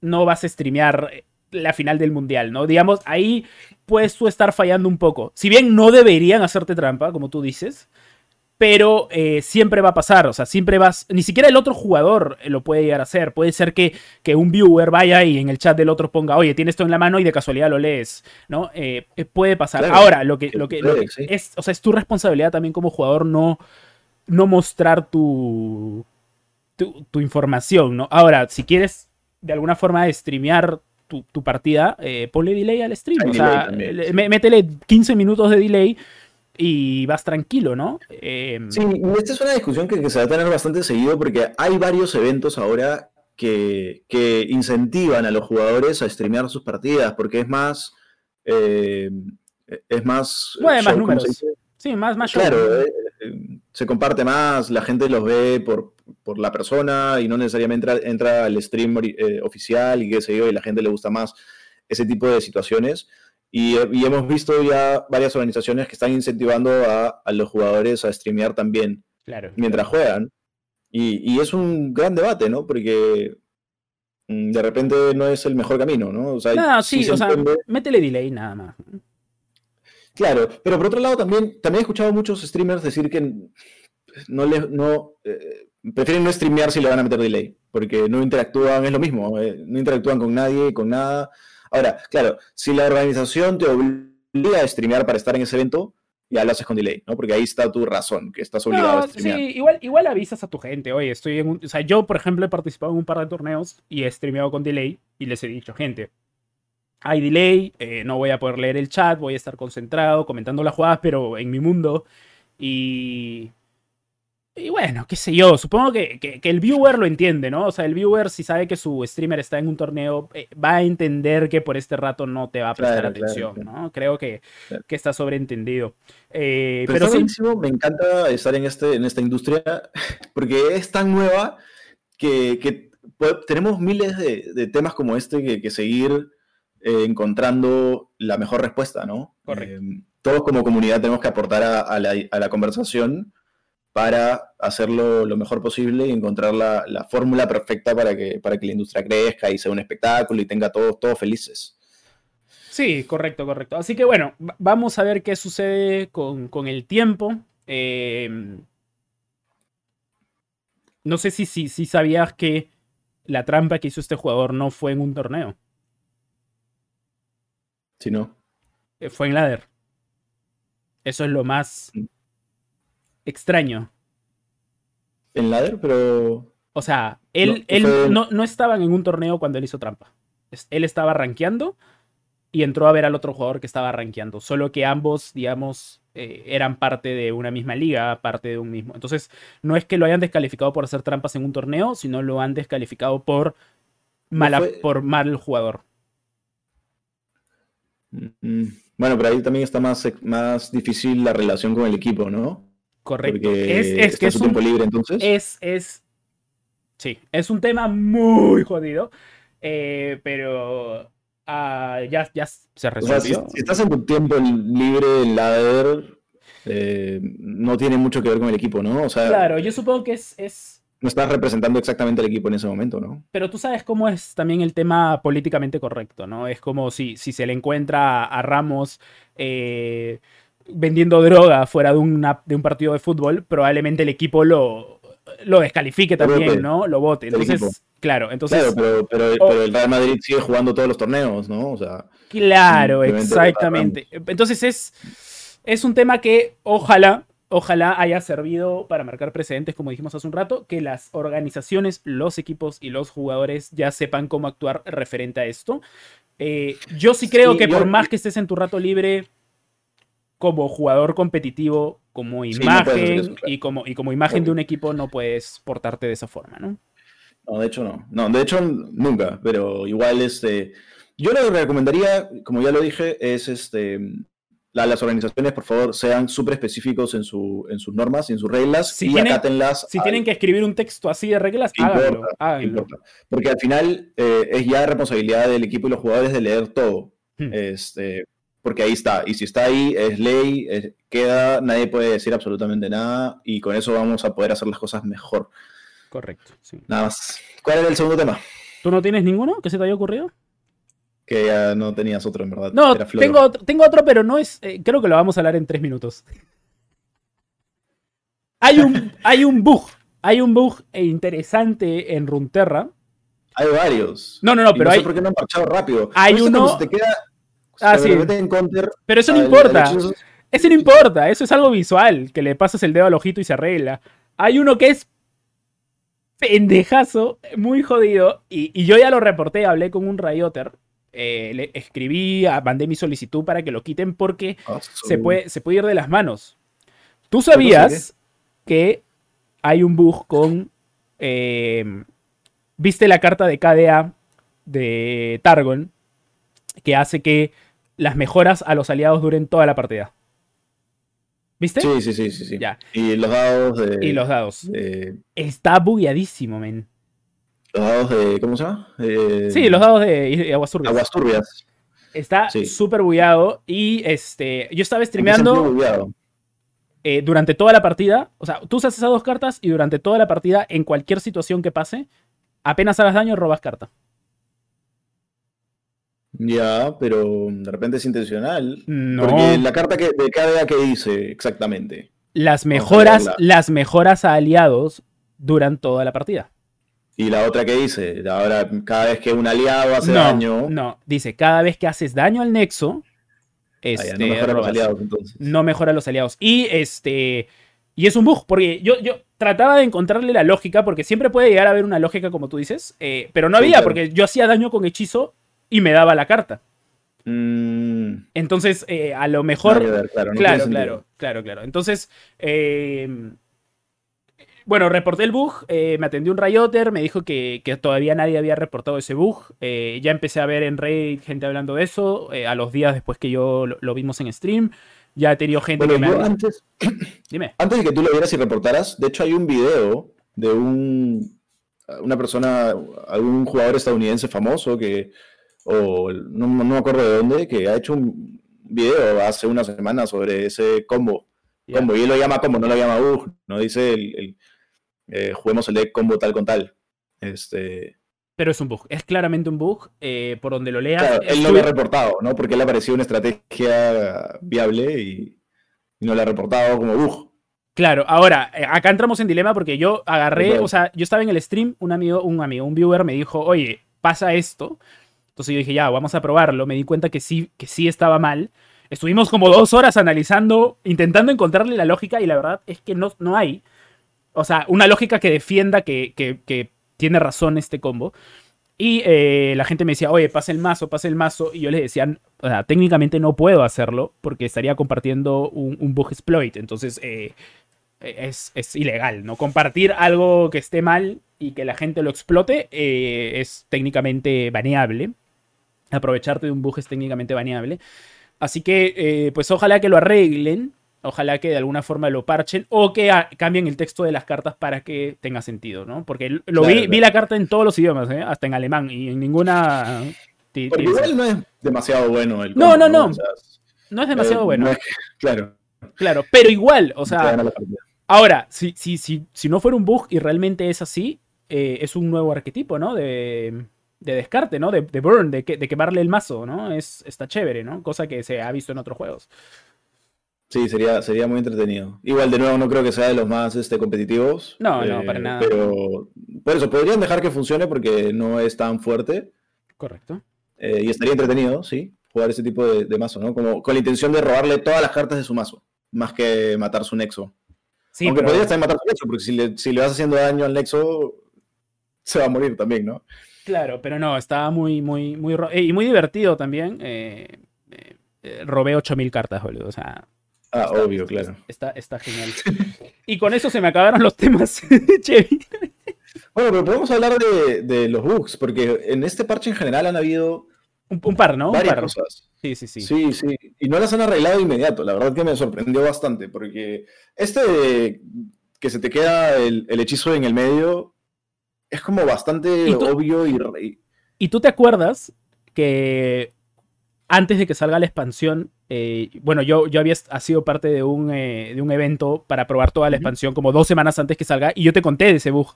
no vas a streamear la final del mundial, ¿no? Digamos, ahí puedes tú estar fallando un poco. Si bien no deberían hacerte trampa, como tú dices, pero eh, siempre va a pasar, o sea, siempre vas, ni siquiera el otro jugador eh, lo puede llegar a hacer, puede ser que, que, un viewer vaya y en el chat del otro ponga, oye, tienes esto en la mano y de casualidad lo lees, ¿no? Eh, puede pasar. Ahora, lo que, lo que, es, o sea, es tu responsabilidad también como jugador no, no mostrar tu, tu, información, ¿no? Ahora, si quieres de alguna forma streamear tu, partida, ponle delay al stream, o sea, métele 15 minutos de delay y vas tranquilo, ¿no? Em, sí, esta es una discusión que, se va a tener bastante seguido porque hay varios eventos ahora que, incentivan a los jugadores a streamear sus partidas porque es más... Eh, es más... Más números. Sí, más, más Claro, eh, se comparte más, la gente los ve por, la persona y no necesariamente entra, al stream eh, oficial y qué sé yo, y la gente le gusta más ese tipo de situaciones. Y, hemos visto ya varias organizaciones que están incentivando a, los jugadores a streamear también mientras juegan. Y, es un gran debate, ¿no? Porque mm, de repente no es el mejor camino, ¿no? O sea, sí, o sea, métele delay nada más. Claro, pero por otro lado también, también he escuchado a muchos streamers decir que no les, no, eh, prefieren no streamear si le van a meter delay, porque no interactúan, es lo mismo, eh, no interactúan con nadie, con nada, Ahora, claro, si la organización te obliga a streamear para estar en ese evento, ya lo haces con delay, ¿no? Porque ahí está tu razón, que estás obligado a streamear. Sí, igual, igual avisas a tu gente, oye, estoy en un... O sea, yo, por ejemplo, he participado en un par de torneos y he streameado con delay y les he dicho, gente, hay delay, eh, no voy a poder leer el chat, voy a estar concentrado, comentando las jugadas, pero en mi mundo. Y y bueno, qué sé yo, supongo que, el viewer lo entiende, ¿no? O sea, el viewer si sabe que su streamer está en un torneo, eh, va a entender que por este rato no te va a prestar atención, ¿no? Creo que, está sobreentendido. Eh, pero, sí. me encanta estar en, este, en esta industria porque es tan nueva que, tenemos miles de, temas como este que, seguir eh, encontrando la mejor respuesta, ¿no? Correcto. todos como comunidad tenemos que aportar a la conversación para hacerlo lo mejor posible y encontrar la, fórmula perfecta para que, para que la industria crezca y sea un espectáculo y tenga todos, todos felices. Sí, correcto, correcto. Así que bueno, vamos a ver qué sucede con, el tiempo. Em, no sé si, si, si sabías que la trampa que hizo este jugador no fue en un torneo. Si no. Eh, fue en ladder. Eso es lo más mm extraño. En ladder, pero. O sea, Él, No, él fue- no, no estaban en un torneo cuando él hizo trampa. Él estaba rankeando y entró a ver al otro jugador que estaba rankeando. Solo que ambos, digamos, eh, eran parte de una misma liga, parte de un mismo. Entonces, no es que lo hayan descalificado por hacer trampas en un torneo, sino lo han descalificado por, mala, fue- por mal jugador. Mm, Bueno, pero ahí también está más, más difícil la relación con el equipo, ¿no? Correcto. Porque Es, es que es su un, tiempo libre entonces. es, es. Sí, es un tema muy jodido. eh, pero ah, ya, ya se O sea, si, resolvió. si estás en tu tiempo libre ladder, eh, no tiene mucho que ver con el equipo, ¿no? O sea, Claro, yo supongo que es, es. no estás representando exactamente al equipo en ese momento, ¿no? Pero tú sabes cómo es también el tema políticamente correcto, ¿no? Es como si, si se le encuentra a Ramos eh, vendiendo droga fuera de, una- de un partido de fútbol, probablemente el equipo lo, lo descalifique también. ¿no? Lo vote. Entonces, claro, entonces. claro, pero, pero, oh. pero el Real Madrid sigue jugando todos los torneos, ¿no? O sea, Claro, exactamente. Entonces es, es un tema que ojalá, ojalá haya servido para marcar precedentes, como dijimos hace un rato, que las organizaciones, los equipos y los jugadores ya sepan cómo actuar referente a esto. Eh, yo sí creo Sí, que yo- por más que estés en tu rato libre como jugador competitivo, como Sí, no imagen y, como, y como imagen de un equipo no puedes portarte de esa forma, ¿no? no, de hecho no. No, de hecho nunca, pero igual este... Yo lo que recomendaría, como ya lo dije, es este... la- las organizaciones, por favor, sean súper específicos en, su, en sus normas y en sus reglas Si y tienen- acátenlas Si tienen que escribir un texto así de reglas, importa, háganlo. Porque al final eh, es ya responsabilidad del equipo y los jugadores de leer todo. Hmm. Este, porque ahí está. Y si está ahí, es ley, es- queda, nadie puede decir absolutamente nada. Y con eso vamos a poder hacer las cosas mejor. Correcto, sí. Nada más. ¿Cuál era el segundo tema? ¿Tú no tienes ninguno que se te haya ocurrido? Que ya no tenías otro, en verdad. No, tengo, otro- tengo otro, pero no es. eh, creo que lo vamos a hablar en tres minutos. Hay un, hay un bug. Hay un bug interesante en Runterra. Hay varios. No, no, no, pero sé hay. por qué no han parchado rápido. hay uno- cuando se te queda. Ah, sí. mete en counter, Pero eso no importa. hechizo- Eso no importa. Eso es algo visual. Que le pasas el dedo al ojito y se arregla. Hay uno que es pendejazo, muy jodido. Y, y yo ya lo reporté, hablé con un Rayoter. eh, le escribí, mandé mi solicitud para que lo quiten porque Ah, se puede, se puede ir de las manos. ¿Tú sabías que hay un bug con... eh, ¿Viste la carta de KDA de Targon? Que hace que las mejoras a los aliados duren toda la partida. ¿Viste? Sí, sí, sí, sí, sí. Ya. Y los dados de. Y los dados. de- Está bugueadísimo, men. los dados de. ¿Cómo se llama? Eh, Sí, los dados de, de aguas turbias. Aguas turbias. Está Sí. súper bugueado. Y este, yo estaba ¿En qué streameando. eh, durante toda la partida, o sea, tú usas esas dos cartas y durante toda la partida, en cualquier situación que pase, apenas hagas daño, robas carta. Ya, pero de repente es intencional. No. Porque la carta que, de KDA que dice exactamente. Las mejoras, las mejoras a aliados duran toda la partida. Y la otra que dice, ahora cada vez que un aliado hace no, daño, no, dice, cada vez que haces daño al nexo, ah, ya, este, no mejoran los aliados entonces. no mejora los aliados. Y este. Y es un bug, porque yo, yo trataba de encontrarle la lógica, porque siempre puede llegar a haber una lógica, como tú dices, eh, pero no Sí, había, claro. porque yo hacía daño con hechizo y me daba la carta. Mm, Entonces, eh, a lo mejor. ver, claro, no claro, claro, claro, claro. Entonces, eh, bueno, reporté el bug, eh, me atendió un Rayoter, me dijo que, que todavía nadie había reportado ese bug. eh, ya empecé a ver en Reddit gente hablando de eso, eh, a los días después que yo lo, lo vimos en stream. Ya he tenido gente Bueno, que me antes, Dime. antes de que tú lo vieras y reportaras, de hecho hay un video de un una persona, algún jugador estadounidense famoso que, o no, no me acuerdo de dónde, que ha hecho un video hace una semana sobre ese combo. Ya. combo y él lo llama combo, no lo llama bug, no dice el, el, eh, juguemos el deck combo tal con tal. Este, Pero es un bug, es claramente un bug, eh, por donde lo leas. claro, él no lo ha reportado, ¿no? Porque él le ha parecido una estrategia viable y, y no lo ha reportado como bug. Claro, ahora, eh, acá entramos en dilema porque yo agarré, o sea, yo estaba en el stream, un amigo, un amigo, un viewer me dijo, oye, pasa esto. Entonces yo dije, ya, vamos a probarlo. Me di cuenta que sí, que sí estaba mal. Estuvimos como dos horas analizando, intentando encontrarle la lógica y la verdad es que no, no hay. O sea, una lógica que defienda que, que, tiene razón este combo. Y eh, la gente me decía, oye, pasa el mazo, pasa el mazo. Y yo les decía, o sea, técnicamente no puedo hacerlo porque estaría compartiendo un, un bug exploit. Entonces, eh, es, es, ilegal, ¿no? Compartir algo que esté mal y que la gente lo explote eh, es técnicamente baneable. Aprovecharte de un bug es técnicamente baneable. Así que, eh, pues ojalá que lo arreglen. Ojalá que de alguna forma lo parchen o que cambien el texto de las cartas para que tenga sentido, ¿no? Porque lo claro, vi, claro. vi la carta en todos los idiomas, ¿eh? hasta en alemán y en ninguna. Porque igual no es demasiado bueno el. No, no, no. O sea, no es demasiado eh, bueno. No es, claro. Claro, pero igual, o sea. Ahora, si, si, si, si no fuera un bug y realmente es así, eh, es un nuevo arquetipo, ¿no? De, de descarte, ¿no? De, de burn, de, que, de, quemarle el mazo, ¿no? Es, está chévere, ¿no? Cosa que se ha visto en otros juegos. Sí, sería, sería muy entretenido. Igual, de nuevo, no creo que sea de los más este, competitivos. No, eh, no, para nada. Pero por eso, podrían dejar que funcione porque no es tan fuerte. Correcto. Eh, y estaría entretenido, sí, jugar ese tipo de, de, mazo, ¿no? Como con la intención de robarle todas las cartas de su mazo, más que matar su nexo. Sí, Aunque pero... podrías también matar su nexo, porque si le, si le vas haciendo daño al nexo, se va a morir también, ¿no? Claro, pero no, estaba muy, muy, muy... Y muy divertido también. Eh, eh, robé 8000 cartas, boludo, o sea... Ah, está, obvio, claro. Está, está genial. y con eso se me acabaron los temas, Chevy. Bueno, pero podemos hablar de, de, los bugs, porque en este parche en general han habido... Un, un par, ¿no? Varias un par. cosas. Sí, sí, sí. Sí, sí. Y no las han arreglado de inmediato. La verdad que me sorprendió bastante, porque este de que se te queda el, el hechizo en el medio es como bastante ¿Y tú, obvio y... ¿Y tú te acuerdas que antes de que salga la expansión, eh, bueno, yo, yo había sido parte de un, eh, de un evento para probar toda la uh -huh. expansión como dos semanas antes que salga y yo te conté de ese bug.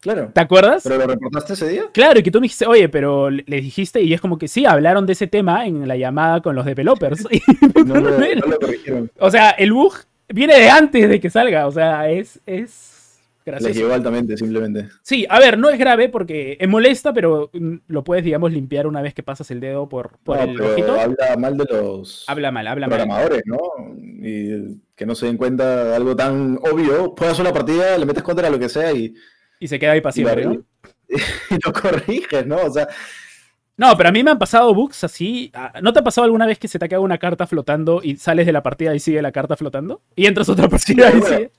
Claro. ¿Te acuerdas? ¿Pero lo reportaste ese día? Claro, y que tú me dijiste, oye, pero le dijiste, y es como que sí, hablaron de ese tema en la llamada con los developers. no, no, lo, no lo corrigieron. O sea, el bug viene de antes de que salga, o sea, es... es... Les llegó altamente, simplemente. Sí, a ver, no es grave porque es molesta, pero lo puedes, digamos, limpiar una vez que pasas el dedo por, por no, el ojito. Habla mal de los habla mal, habla programadores, mal. ¿no? Y que no se den cuenta de algo tan obvio. Puedes una partida, le metes contra lo que sea y. Y se queda ahí pasivo, y, ¿no? Y lo corriges, ¿no? O sea. No, pero a mí me han pasado bugs así. ¿No te ha pasado alguna vez que se te queda una carta flotando y sales de la partida y sigue la carta flotando? Y entras a otra partida sí, y bueno, sigue.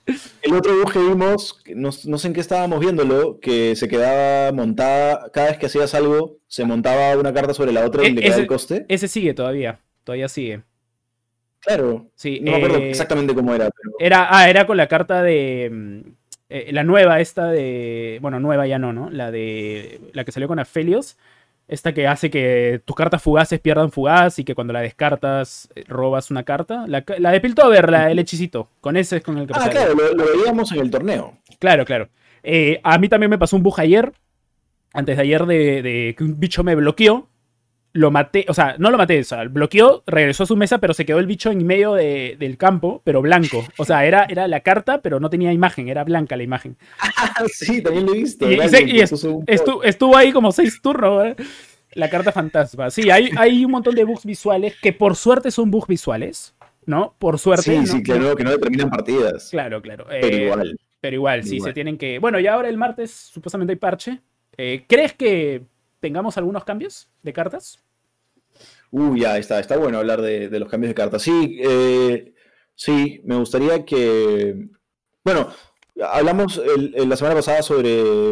El otro bug que vimos, no, no, sé en qué estábamos viéndolo, que se quedaba montada, cada vez que hacías algo, se montaba una carta sobre la otra y E le quedaba el coste. Ese sigue todavía, todavía sigue. Claro. Sí, no me acuerdo exactamente cómo era. Pero... Era, ah, era con la carta de. Eh, la nueva, esta de. Bueno, nueva ya no, ¿no? La de. La que salió con Aphelios. Esta que hace que tus cartas fugaces pierdan fugaz y que cuando la descartas eh, robas una carta. La, la de Piltover, la, el hechicito. Con ese es con el que Ah, claro, lo, lo, veíamos en el torneo. Claro, claro. Eh, a mí también me pasó un bug ayer. Antes de ayer de, de, que un bicho me bloqueó. Lo maté, o sea, no lo maté, o sea, bloqueó, regresó a su mesa, pero se quedó el bicho en medio de, del campo, pero blanco. O sea, era, era la carta, pero no tenía imagen, era blanca la imagen. sí, también lo he visto. Y, y, se, y estuvo, estuvo, ahí como seis turnos, ¿eh? La carta fantasma. Sí, hay, hay un montón de bugs visuales que por suerte son bugs visuales, ¿no? Por suerte. Sí, ¿no? sí, claro, que no determinan partidas. Claro, claro. Pero eh, igual. Pero igual, sí, igual. se tienen que. Bueno, y ahora el martes supuestamente hay parche. Eh, ¿Crees que tengamos algunos cambios de cartas? Uh, ya está, está bueno hablar de, de los cambios de cartas. Sí, eh, sí, me gustaría que. Bueno, hablamos el, el, la semana pasada sobre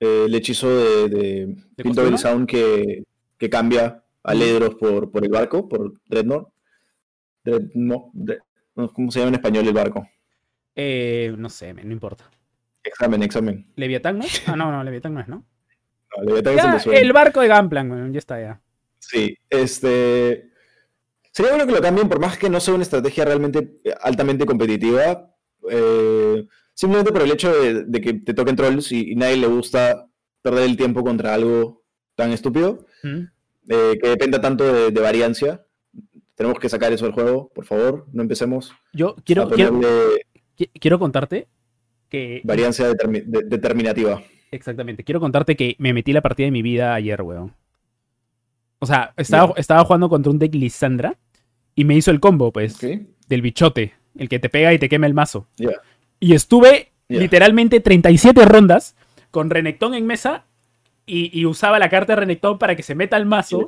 el hechizo de, de, ¿De Piltover Sound que, que, cambia a Ledros por, por el barco, por Dreadnought. Dreadnought, ¿Cómo se llama en español el barco? Eh, no sé, no importa. Examen, examen. ¿Leviatán no? Ah, no, no, Leviatán no es, ¿no? no Leviatán ya, es el, el barco de bueno, ya está ya. Sí, este. Sería bueno que lo cambien, por más que no sea una estrategia realmente altamente competitiva. Eh, simplemente por el hecho de, de, que te toquen trolls y, y, nadie le gusta perder el tiempo contra algo tan estúpido. ¿Mm? Eh, que dependa tanto de, de, variancia. Tenemos que sacar eso del juego, por favor, no empecemos. Yo quiero, quiero, quiero contarte que. Variancia determi de, determinativa. Exactamente. Quiero contarte que me metí la partida de mi vida ayer, weón. O sea, estaba, estaba jugando contra un deck Lissandra y me hizo el combo, pues, okay. del bichote, el que te pega y te quema el mazo. Yeah. Y estuve yeah. literalmente 37 rondas con Renekton en mesa y, y usaba la carta de Renekton para que se meta al mazo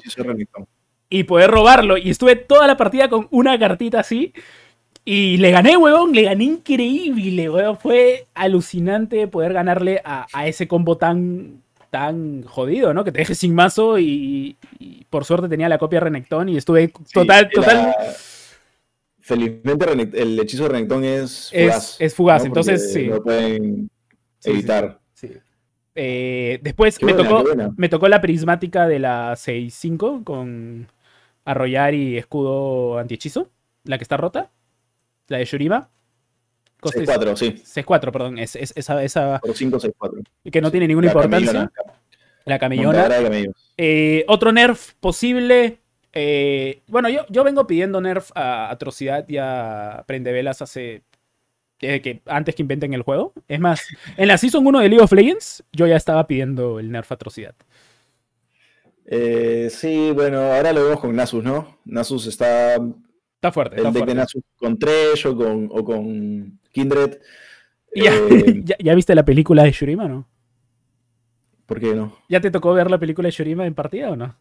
y poder robarlo. Y estuve toda la partida con una cartita así. Y le gané, weón, le gané increíble, weón. Fue alucinante poder ganarle a, a ese combo tan, tan jodido, ¿no? Que te deje sin mazo y, y por suerte tenía la copia Renekton y estuve Sí, total, era- total. Felizmente el hechizo de Renekton es Es- fugaz. es fugaz, ¿no? entonces, sí. Lo pueden sí, evitar. sí. Eh, después me, tocó, me tocó la prismática de la 6-5 con arrollar y escudo antihechizo, la que está rota, la de Shurima. Coste 6-4, sí. 6-4, perdón, es, es- esa, esa Por 5-6-4. que no tiene ninguna La importancia. camellona, La de camellos. Eh, otro nerf posible. eh, bueno, yo, yo vengo pidiendo nerf a Atrocidad y a Prendevelas hace. que, antes que inventen el juego. Es más, en la Season 1 de League of Legends, yo ya estaba pidiendo el nerf a Atrocidad. Eh, sí, bueno, ahora lo vemos con Nasus, ¿no? Nasus está. Está fuerte, está El deck de fuerte. Nasus con Tresh o con, o con Kindred. Ya, Eh, ya- ya viste la película de Shurima, no? ¿Por qué no? ¿Ya te tocó ver la película de Shurima en partida o no?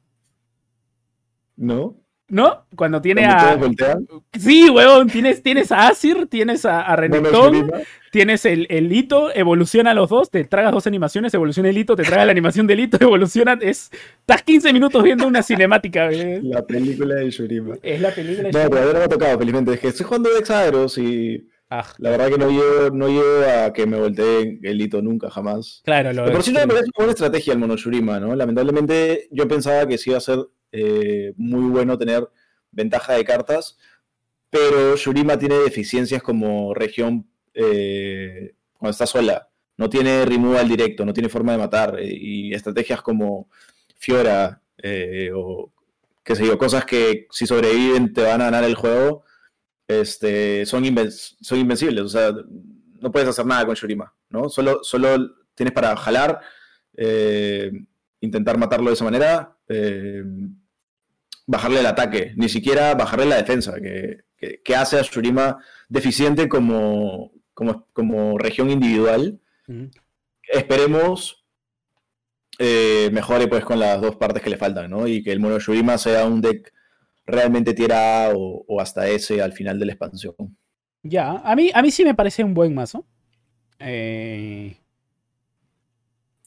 ¿No? ¿No? Cuando tiene Cuando a. Sí, weón. Tienes, tienes a Asir, tienes a, a Renekton, Shurima. Tienes el, el hito, evoluciona los dos, te tragas dos animaciones, evoluciona el hito, te tragas la animación del hito, evoluciona. Es, estás 15 minutos viendo una cinemática. güey. La película de Shurima. Es la película. No, todavía no me ha tocado, felizmente. Es que estoy jugando de Exagros y Ah, la verdad que no llevo, no llevo a que me voltee el hito nunca, jamás. claro, lo por sí no me parece una buena estrategia el Mono Shurima, ¿no? Lamentablemente yo pensaba que sí iba a ser eh, muy bueno tener ventaja de cartas, pero Shurima tiene deficiencias como región eh, cuando está sola. No tiene removal directo, no tiene forma de matar, eh, y estrategias como Fiora o qué sé yo, cosas que si sobreviven te van a ganar el juego, este, son, inven- son invencibles. O sea, no puedes hacer nada con Shurima, ¿no? Solo, solo tienes para jalar, eh, intentar matarlo de esa manera, eh, bajarle el ataque, ni siquiera bajarle la defensa, que, que- que hace a Shurima deficiente como, como, como región individual. Esperemos eh, mejore pues con las dos partes que le faltan, ¿no? Y que el Mono Shurima sea un deck realmente tierra o, o hasta ese al final de la expansión. Ya, a mí, a mí sí me parece un buen mazo. Eh,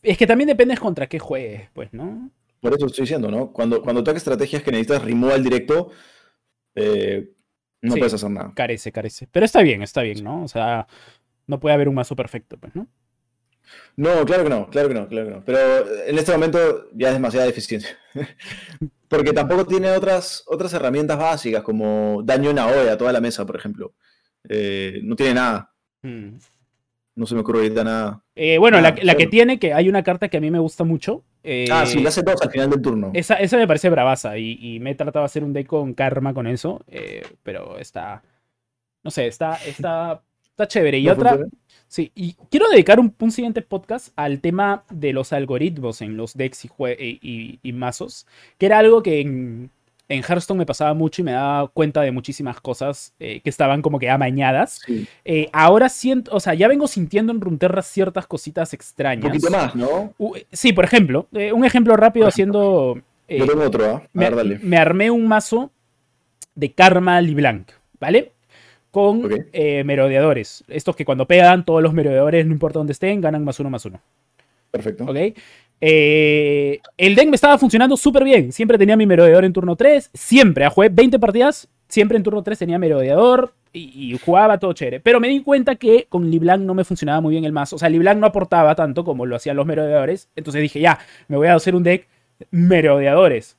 Es que también dependes contra qué juegues, pues, ¿no? Por eso estoy diciendo, ¿no? Cuando, cuando tocas estrategias que necesitas removal directo, eh, no Sí. puedes hacer nada. Carece, carece. Pero está bien, está bien, ¿no? O sea, no puede haber un mazo perfecto, pues, ¿no? No, claro que no, claro que no, claro que no. Pero en este momento ya es demasiada deficiencia. Porque tampoco tiene otras, otras herramientas básicas como daño en AOE a toda la mesa, por ejemplo. Eh, no tiene nada. Mm. No se me ocurre ahorita nada. Eh, bueno, la, la que tiene, que hay una carta que a mí me gusta mucho. eh, ah, sí, le hace dos al final del turno. esa, esa me parece bravaza y, y me he tratado de hacer un deck con karma con eso, pero está, no sé, está, está, está chévere. Y ¿No otra, funciona? sí, y quiero dedicar un, un siguiente podcast al tema de los algoritmos en los decks y, y, mazos, que era algo que en, en Hearthstone me pasaba mucho y me daba cuenta de muchísimas cosas eh, que estaban como que amañadas. Sí. Eh, ahora siento, o sea, ya vengo sintiendo en Runeterra ciertas cositas Un extrañas. poquito más, ¿no? Uh, sí, por ejemplo, eh, un ejemplo rápido haciendo. Yo tengo otro, ¿ah? Dale. me armé un mazo de Karma LeBlanc, ¿vale? Con eh, merodeadores. Estos que cuando pegan, todos los merodeadores, no importa dónde estén, ganan más uno más uno. Perfecto. ¿Ok? Eh, el deck me estaba funcionando súper bien. Siempre tenía mi merodeador en turno 3. Siempre. ah, Jugué 20 partidas. Siempre en turno 3 tenía merodeador. Y, y jugaba todo chévere. Pero me di cuenta que con LeBlanc no me funcionaba muy bien el mazo. O sea, LeBlanc no aportaba tanto como lo hacían los merodeadores. Entonces dije, ya, me voy a hacer un deck merodeadores.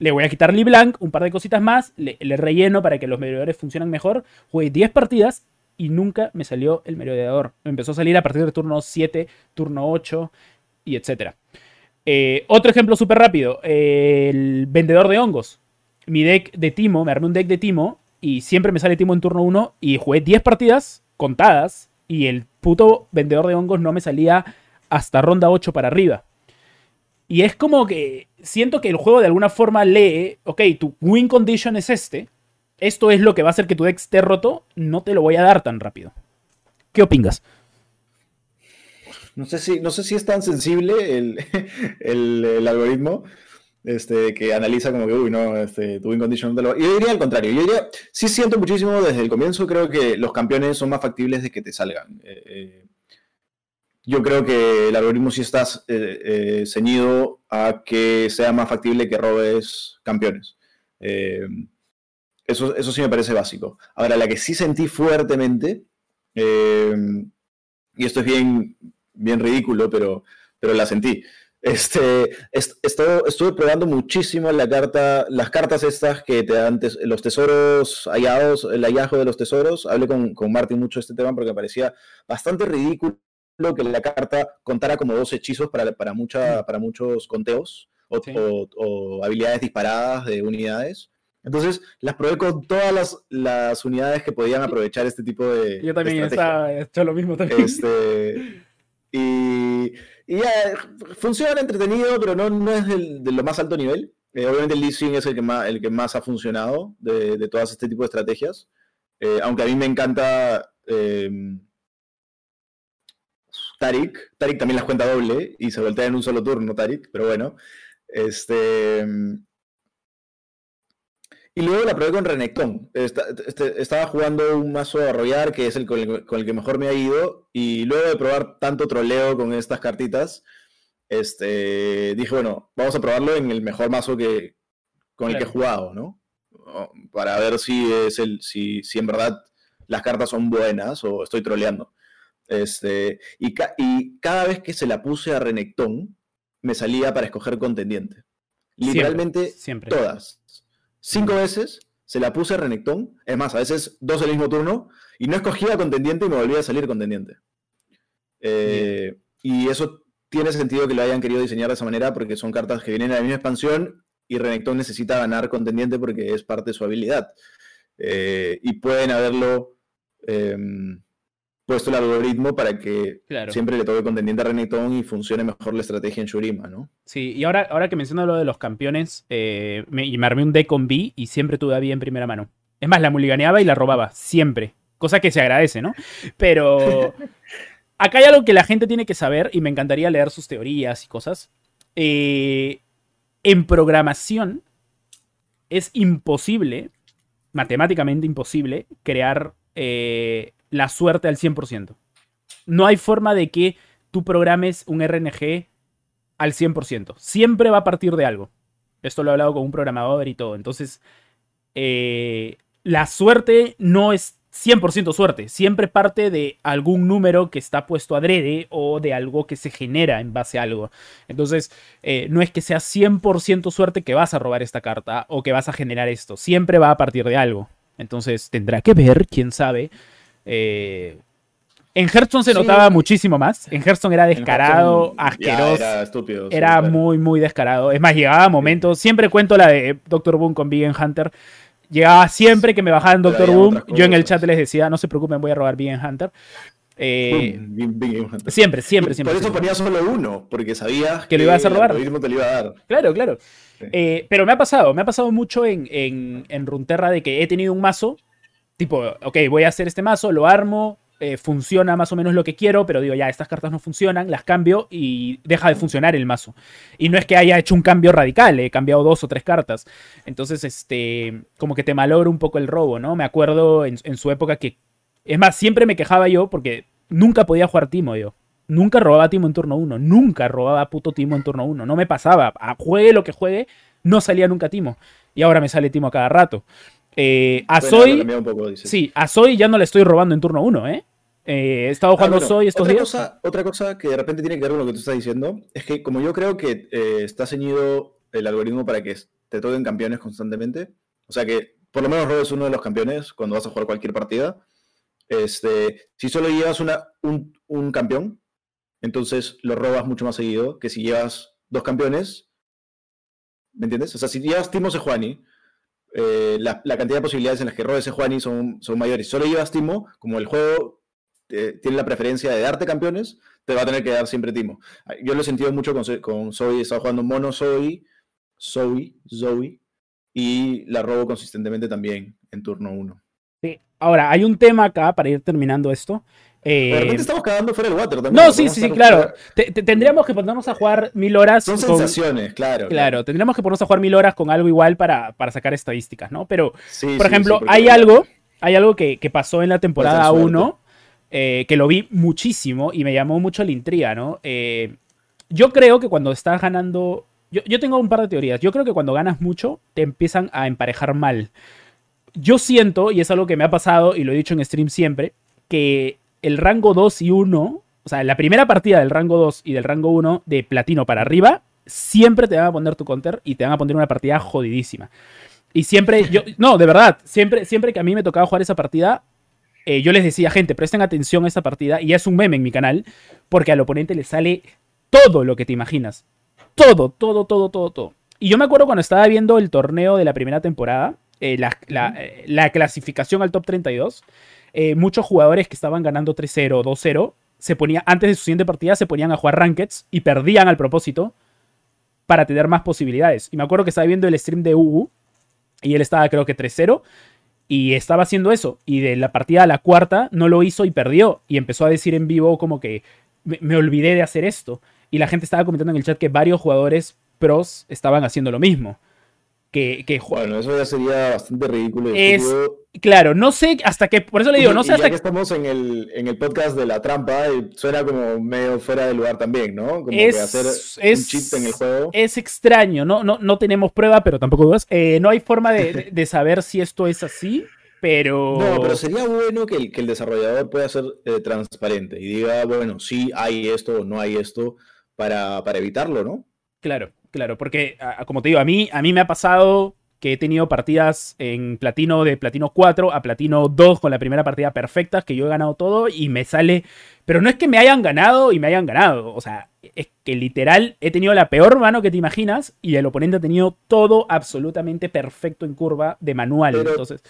Le voy a quitar LeBlanc, un par de cositas más. Le, le relleno para que los merodeadores funcionen mejor. Jugué 10 partidas y nunca me salió el merodeador. Me empezó a salir a partir de turno 7, turno 8 y etcétera. Eh, otro ejemplo súper rápido, el vendedor de hongos. Mi deck de Timo, me armé un deck de Timo y siempre me sale Timo en turno 1 y jugué 10 partidas contadas y el puto vendedor de hongos no me salía hasta ronda 8 para arriba. Y es como que siento que el juego de alguna forma lee, ok, tu win condition es este, esto es lo que va a hacer que tu deck esté roto, no te lo voy a dar tan rápido. ¿Qué opinas? no sé si, no sé si es tan sensible el, el, algoritmo este, que analiza como que, uy, no, este, tu win condition no te lo... Yo diría al contrario, yo diría, sí siento muchísimo desde el comienzo, creo que los campeones son más factibles de que te salgan. Eh, eh, yo creo que el algoritmo sí está eh, ceñido a que sea más factible que robes campeones. eso, eso sí me parece básico. Ahora, la que sí sentí fuertemente, y esto es bien, bien ridículo, pero, pero la sentí. Este, estuve probando muchísimo la carta, las cartas estas que te dan los tesoros hallados, el hallazgo de los tesoros. Hablé con, con Martin mucho de este tema porque me parecía bastante ridículo que la carta contara como dos hechizos para, para, mucha, para muchos conteos o, habilidades disparadas de unidades. Entonces las probé con todas las, las, unidades que podían aprovechar este tipo de. Yo también he hecho lo mismo también. Este, y, ya, funciona entretenido, pero no, no es de lo más alto nivel. Eh, obviamente el leasing es el que más, el que más ha funcionado de, de todas este tipo de estrategias. Eh, aunque a mí me encanta em, Tarik. Tarik también las cuenta doble y se voltea en un solo turno, Tarik, pero bueno. Este, em, y luego la probé con Renekton. Este, estaba jugando un mazo a arrollar, que es el con, el que mejor me ha ido. Y luego de probar tanto troleo con estas cartitas, este, dije, bueno, vamos a probarlo en el mejor mazo que, con el que he jugado, ¿no? Para ver si, es el, si, si en verdad las cartas son buenas o estoy troleando. Este, y, y cada vez que se la puse a Renekton, me salía para escoger contendiente. Literalmente siempre. todas cinco veces, se la puse a Renekton, es más, a veces dos el mismo turno, y no escogía contendiente y me volvía a salir contendiente. Eh, y eso tiene sentido que lo hayan querido diseñar de esa manera porque son cartas que vienen de la misma expansión y Renekton necesita ganar contendiente porque es parte de su habilidad. Eh, y pueden haberlo em, puesto el algoritmo para que siempre le toque contendiente a Renekton y funcione mejor la estrategia en Shurima, ¿no? Sí, y ahora, ahora que menciono lo de los campeones, eh, me, y me armé un deck con B y siempre tuve a B en primera mano. Es más, la mulliganeaba y la robaba, siempre. Cosa que se agradece, ¿no? Pero acá hay algo que la gente tiene que saber y me encantaría leer sus teorías y cosas. Eh, en programación es imposible, matemáticamente imposible, crear eh, la suerte al 100%. No hay forma de que tú programes un RNG al 100%. Siempre va a partir de algo. Esto lo he hablado con un programador y todo. Entonces, eh, la suerte no es 100% suerte. Siempre parte de algún número que está puesto adrede o de algo que se genera en base a algo. Entonces, eh, no es que sea 100% suerte que vas a robar esta carta o que vas a generar esto. Siempre va a partir de algo. Entonces, tendrá que ver, quién sabe, eh, en Hearthstone se notaba muchísimo más. En Hearthstone era descarado, asqueroso. Era estúpido. Era muy, muy descarado. Es más, llegaba momentos. Siempre cuento la de Doctor Boom con Vegan Hunter. Llegaba siempre que me bajaban Doctor Boom. Yo en el chat les decía, no se preocupen, voy a robar Vegan Hunter. Eh, siempre, siempre, siempre. Por eso ponía solo uno, porque sabías que, lo ibas a robar. te lo iba a dar. Claro, claro. Eh, pero me ha pasado, me ha pasado mucho en, en, en Runterra de que he tenido un mazo tipo, ok, voy a hacer este mazo, lo armo, eh, funciona más o menos lo que quiero, pero digo, ya, estas cartas no funcionan, las cambio y deja de funcionar el mazo. Y no es que haya hecho un cambio radical, he cambiado dos o tres cartas. Entonces, este, como que te malogro un poco el robo, ¿no? Me acuerdo en, su época que, es más, siempre me quejaba yo porque nunca podía jugar Timo yo. Nunca robaba Timo en turno 1, nunca robaba puto Timo en turno 1, no me pasaba. juegue lo que juegue, no salía nunca Timo. Y ahora me sale Timo a cada rato. Eh, a Soy. sí, a Soy ya no le estoy robando en turno 1, ¿eh? ¿eh? He estado jugando ah, Soy estos otra días. Cosa, otra cosa que de repente tiene que ver con lo que tú estás diciendo es que, como yo creo que eh, está ceñido el algoritmo para que te toquen campeones constantemente, o sea que por lo menos robes uno de los campeones cuando vas a jugar cualquier partida. Este, si solo llevas una, un, un campeón, entonces lo robas mucho más seguido que si llevas dos campeones. ¿Me entiendes? O sea, si llevas Timo Sejuani eh, la, cantidad de posibilidades en las que robes ese Juani son, son mayores. Solo llevas Timo, como el juego eh, tiene la preferencia de darte campeones, te va a tener que dar siempre Timo. Ah, yo lo he sentido mucho con, con Zoe, estaba jugando mono Zoe, Zoe, Zoe, y la robo consistentemente también en turno 1. Sí. Ahora, hay un tema acá para ir terminando esto. De repente Eh, estamos cagando fuera del water también. no, sí, sí, sí, claro. fuera- Te- te- tendríamos que ponernos a jugar mil horas. Son con- sensaciones, claro. Claro, tendríamos que ponernos a jugar mil horas con algo igual para, para sacar estadísticas, ¿no? Pero, Sí, por sí, ejemplo, hay algo, hay algo que, que pasó en la temporada suerte. 1 eh, que lo vi muchísimo y me llamó mucho la intriga, ¿no? Eh, yo creo que cuando estás ganando. Yo, yo tengo un par de teorías. Yo creo que cuando ganas mucho, te empiezan a emparejar mal. Yo siento, y es algo que me ha pasado y lo he dicho en stream siempre, que el rango 2 y 1, o sea, la primera partida del rango 2 y del rango 1 de platino para arriba, siempre te van a poner tu counter y te van a poner una partida jodidísima. Y siempre, yo, no, de verdad, siempre, siempre que a mí me tocaba jugar esa partida, eh, yo les decía, gente, presten atención a esta partida, y ya es un meme en mi canal, porque al oponente le sale todo lo que te imaginas. Todo, todo, todo, todo, todo. Y yo me acuerdo cuando estaba viendo el torneo de la primera temporada, eh, la, la- eh, la clasificación al top 32, eh, muchos jugadores que estaban ganando 3-0, 2-0, se ponía, antes de su siguiente partida se ponían a jugar rankeds y perdían al propósito para tener más posibilidades. Y me acuerdo que estaba viendo el stream de Ugu y él estaba creo que 3-0 y estaba haciendo eso. Y de la partida a la cuarta no lo hizo y perdió. Y empezó a decir en vivo como que me olvidé de hacer esto. Y la gente estaba comentando en el chat que varios jugadores pros estaban haciendo lo mismo. Que, que ju- Bueno, eso ya sería bastante ridículo. y Es- claro, no sé hasta qué, por eso le digo, Y- no y sé ya hasta que estamos en el, en el podcast de la trampa, y suena como medio fuera de lugar también, ¿no? Como Es- que hacer es- un chip en el juego. es extraño, no, no, no tenemos prueba, pero tampoco dudas. Eh, no hay forma de, de- de saber si esto es así, pero... No, pero sería bueno que el, que el desarrollador pueda ser eh, transparente y diga, bueno, sí hay esto o no hay esto para, para evitarlo, ¿no? Claro, claro, porque a- como te digo, a mí, a mí me ha pasado que he tenido partidas en platino de platino 4 a platino 2 con la primera partida perfecta, que yo he ganado todo y me sale... Pero no es que me hayan ganado y me hayan ganado, o sea, es que literal he tenido la peor mano que te imaginas y el oponente ha tenido todo absolutamente perfecto en curva de manual. Pero- Entonces,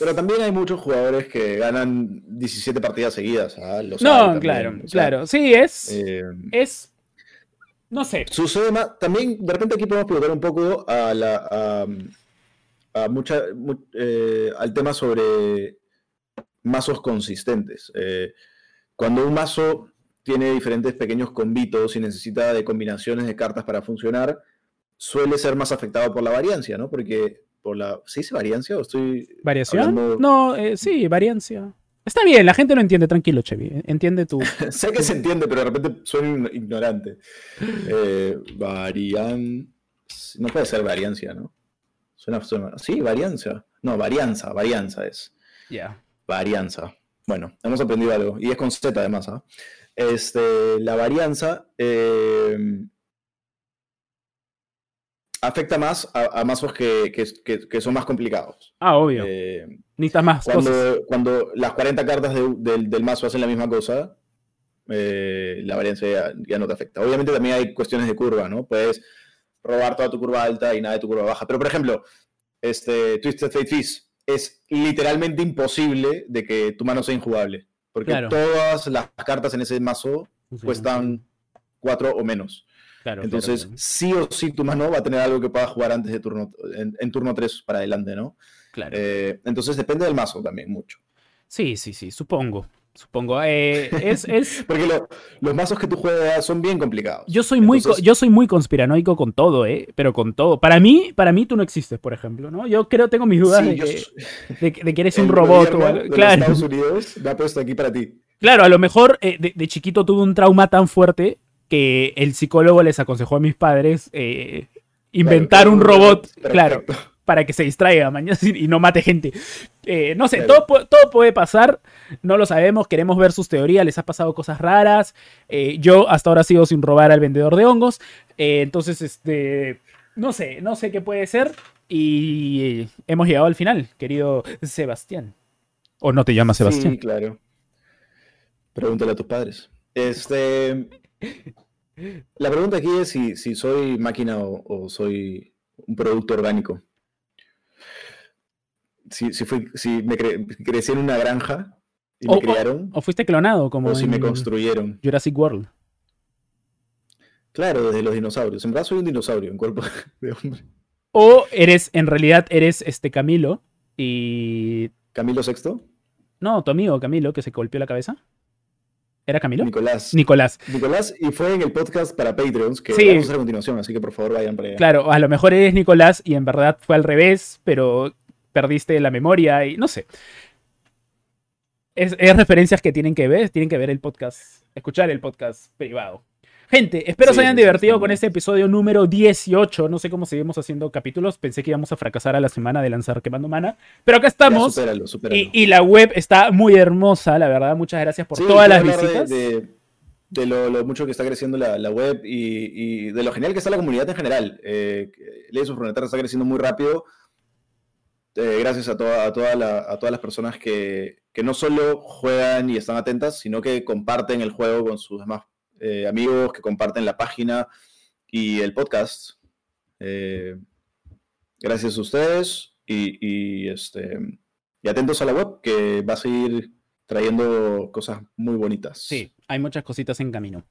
Pero también hay muchos jugadores que ganan 17 partidas seguidas. ¿ah? Los no, claro, o sea, claro, sí, es... eh, Es... No sé. Sucede más, también de repente aquí podemos preguntar un poco a la, a, a mucha, mu- eh, al tema sobre mazos consistentes. Eh, cuando un mazo tiene diferentes pequeños combitos y necesita de combinaciones de cartas para funcionar, suele ser más afectado por la variancia, ¿no? Porque por la... ¿Se dice variancia o estoy... ¿Variación? hablando- No, eh, sí, variancia. Está bien, la gente lo entiende, tranquilo, Chevy. Entiende tú. sé que se entiende, pero de repente suena ign- ignorante. Eh, varian... No puede ser variancia, ¿no? Suena, suena- Sí, varianza. No, varianza, varianza es. Ya. Varianza. Bueno, hemos aprendido algo. Y es con Z además, ¿ah? Este, la varianza eh, afecta más a, a mazos que, que- que- que son más complicados. Ah, obvio. Necesitas más cosas. cuando, cuando las 40 cartas de- del, del mazo hacen la misma cosa, eh, la varianza ya, ya no te afecta. Obviamente también hay cuestiones de curva, ¿no? Puedes robar toda tu curva alta y nada de tu curva baja. Pero, por ejemplo, este, Twisted Fate Fizz es literalmente imposible de que tu mano sea injugable. Porque Claro. todas las cartas en ese mazo cuestan 4 o menos. Claro, Entonces, claro, sí o sí tu mano va a tener algo que pueda jugar antes de turno, en, en turno 3 para adelante, ¿no? Claro. Eh, entonces depende del mazo también mucho. Sí, sí, sí, supongo. Supongo. Eh, es, es, Porque lo- los mazos que tú juegas son bien complicados. yo, soy muy, Entonces- yo soy muy conspiranoico con todo, ¿eh? Pero con todo. Para mí, para mí tú no existes, por ejemplo, ¿no? Yo creo, tengo mis dudas Sí, de, yo que, de que- de que eres el un robot o gobierno algo. de los Claro. Estados Unidos me ha puesto aquí para ti. Claro, a lo mejor eh, de, de chiquito tuve un trauma tan fuerte que el psicólogo les aconsejó a mis padres eh, inventar Claro, un robot, claro. Para que se distraiga mañana y no mate gente. Eh, no sé, Claro. todo, todo puede pasar, no lo sabemos, queremos ver sus teorías, les ha pasado cosas raras. eh, yo hasta ahora sigo sin robar al vendedor de hongos. eh, entonces, este, no sé, no sé qué puede ser. Y hemos llegado al final, querido Sebastián. ¿O no te llamas Sebastián? Sí, claro. Pregúntale a tus padres. Este, la pregunta aquí es si, si soy máquina o, o soy un producto orgánico. Si, si, fui- si me cre- crecí en una granja y me O- o- criaron, ¿O fuiste clonado como o si me construyeron. Jurassic World? Claro, desde los dinosaurios. En verdad soy un dinosaurio en cuerpo de hombre. O eres, en realidad, eres este Camilo y. Camilo Sexto. No, tu amigo Camilo, que se golpeó la cabeza. ¿Era Camilo? Nicolás. Nicolás. Nicolás, y fue en el podcast para Patreons que Sí. vamos a hacer a continuación, así que por favor vayan para allá. Claro, a lo mejor eres Nicolás y en verdad fue al revés, pero perdiste la memoria y no sé. Es, es referencias que tienen que ver, tienen que ver el podcast, escuchar el podcast privado. Gente, espero Sí, se hayan sí, divertido sí. con este episodio número 18. No sé cómo seguimos haciendo capítulos. Pensé que íbamos a fracasar a la semana de lanzar Quemando Mana. Pero acá Ya, estamos. supéralo, supéralo. Y, y la web está muy hermosa, la verdad. Muchas gracias por todas las de- visitas. De, de lo, lo mucho que está creciendo la, la web y, y de lo genial que está la comunidad en general. Eh, Leyes of está creciendo muy rápido. Eh, gracias a, toda, a, toda la- a todas las personas que, que no solo juegan y están atentas, sino que comparten el juego con sus demás eh, amigos, que comparten la página y el podcast. Eh, gracias a ustedes y, y, este, y atentos a la web que va a seguir trayendo cosas muy bonitas. Sí, hay muchas cositas en camino.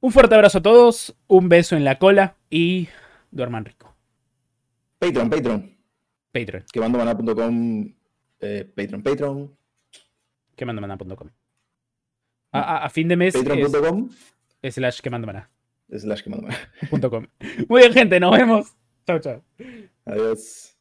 Un fuerte abrazo a todos, un beso en la cola y duerman rico. Patreon, Patreon. Patreon, Quemandomana.com. Eh, Patreon, Patreon. quemandomana.com. A, a- a fin de mes es, Patreon.com. slash quemandomana.com. Slash quemandomana. Muy bien, gente, nos vemos. Chao, chao. Adiós.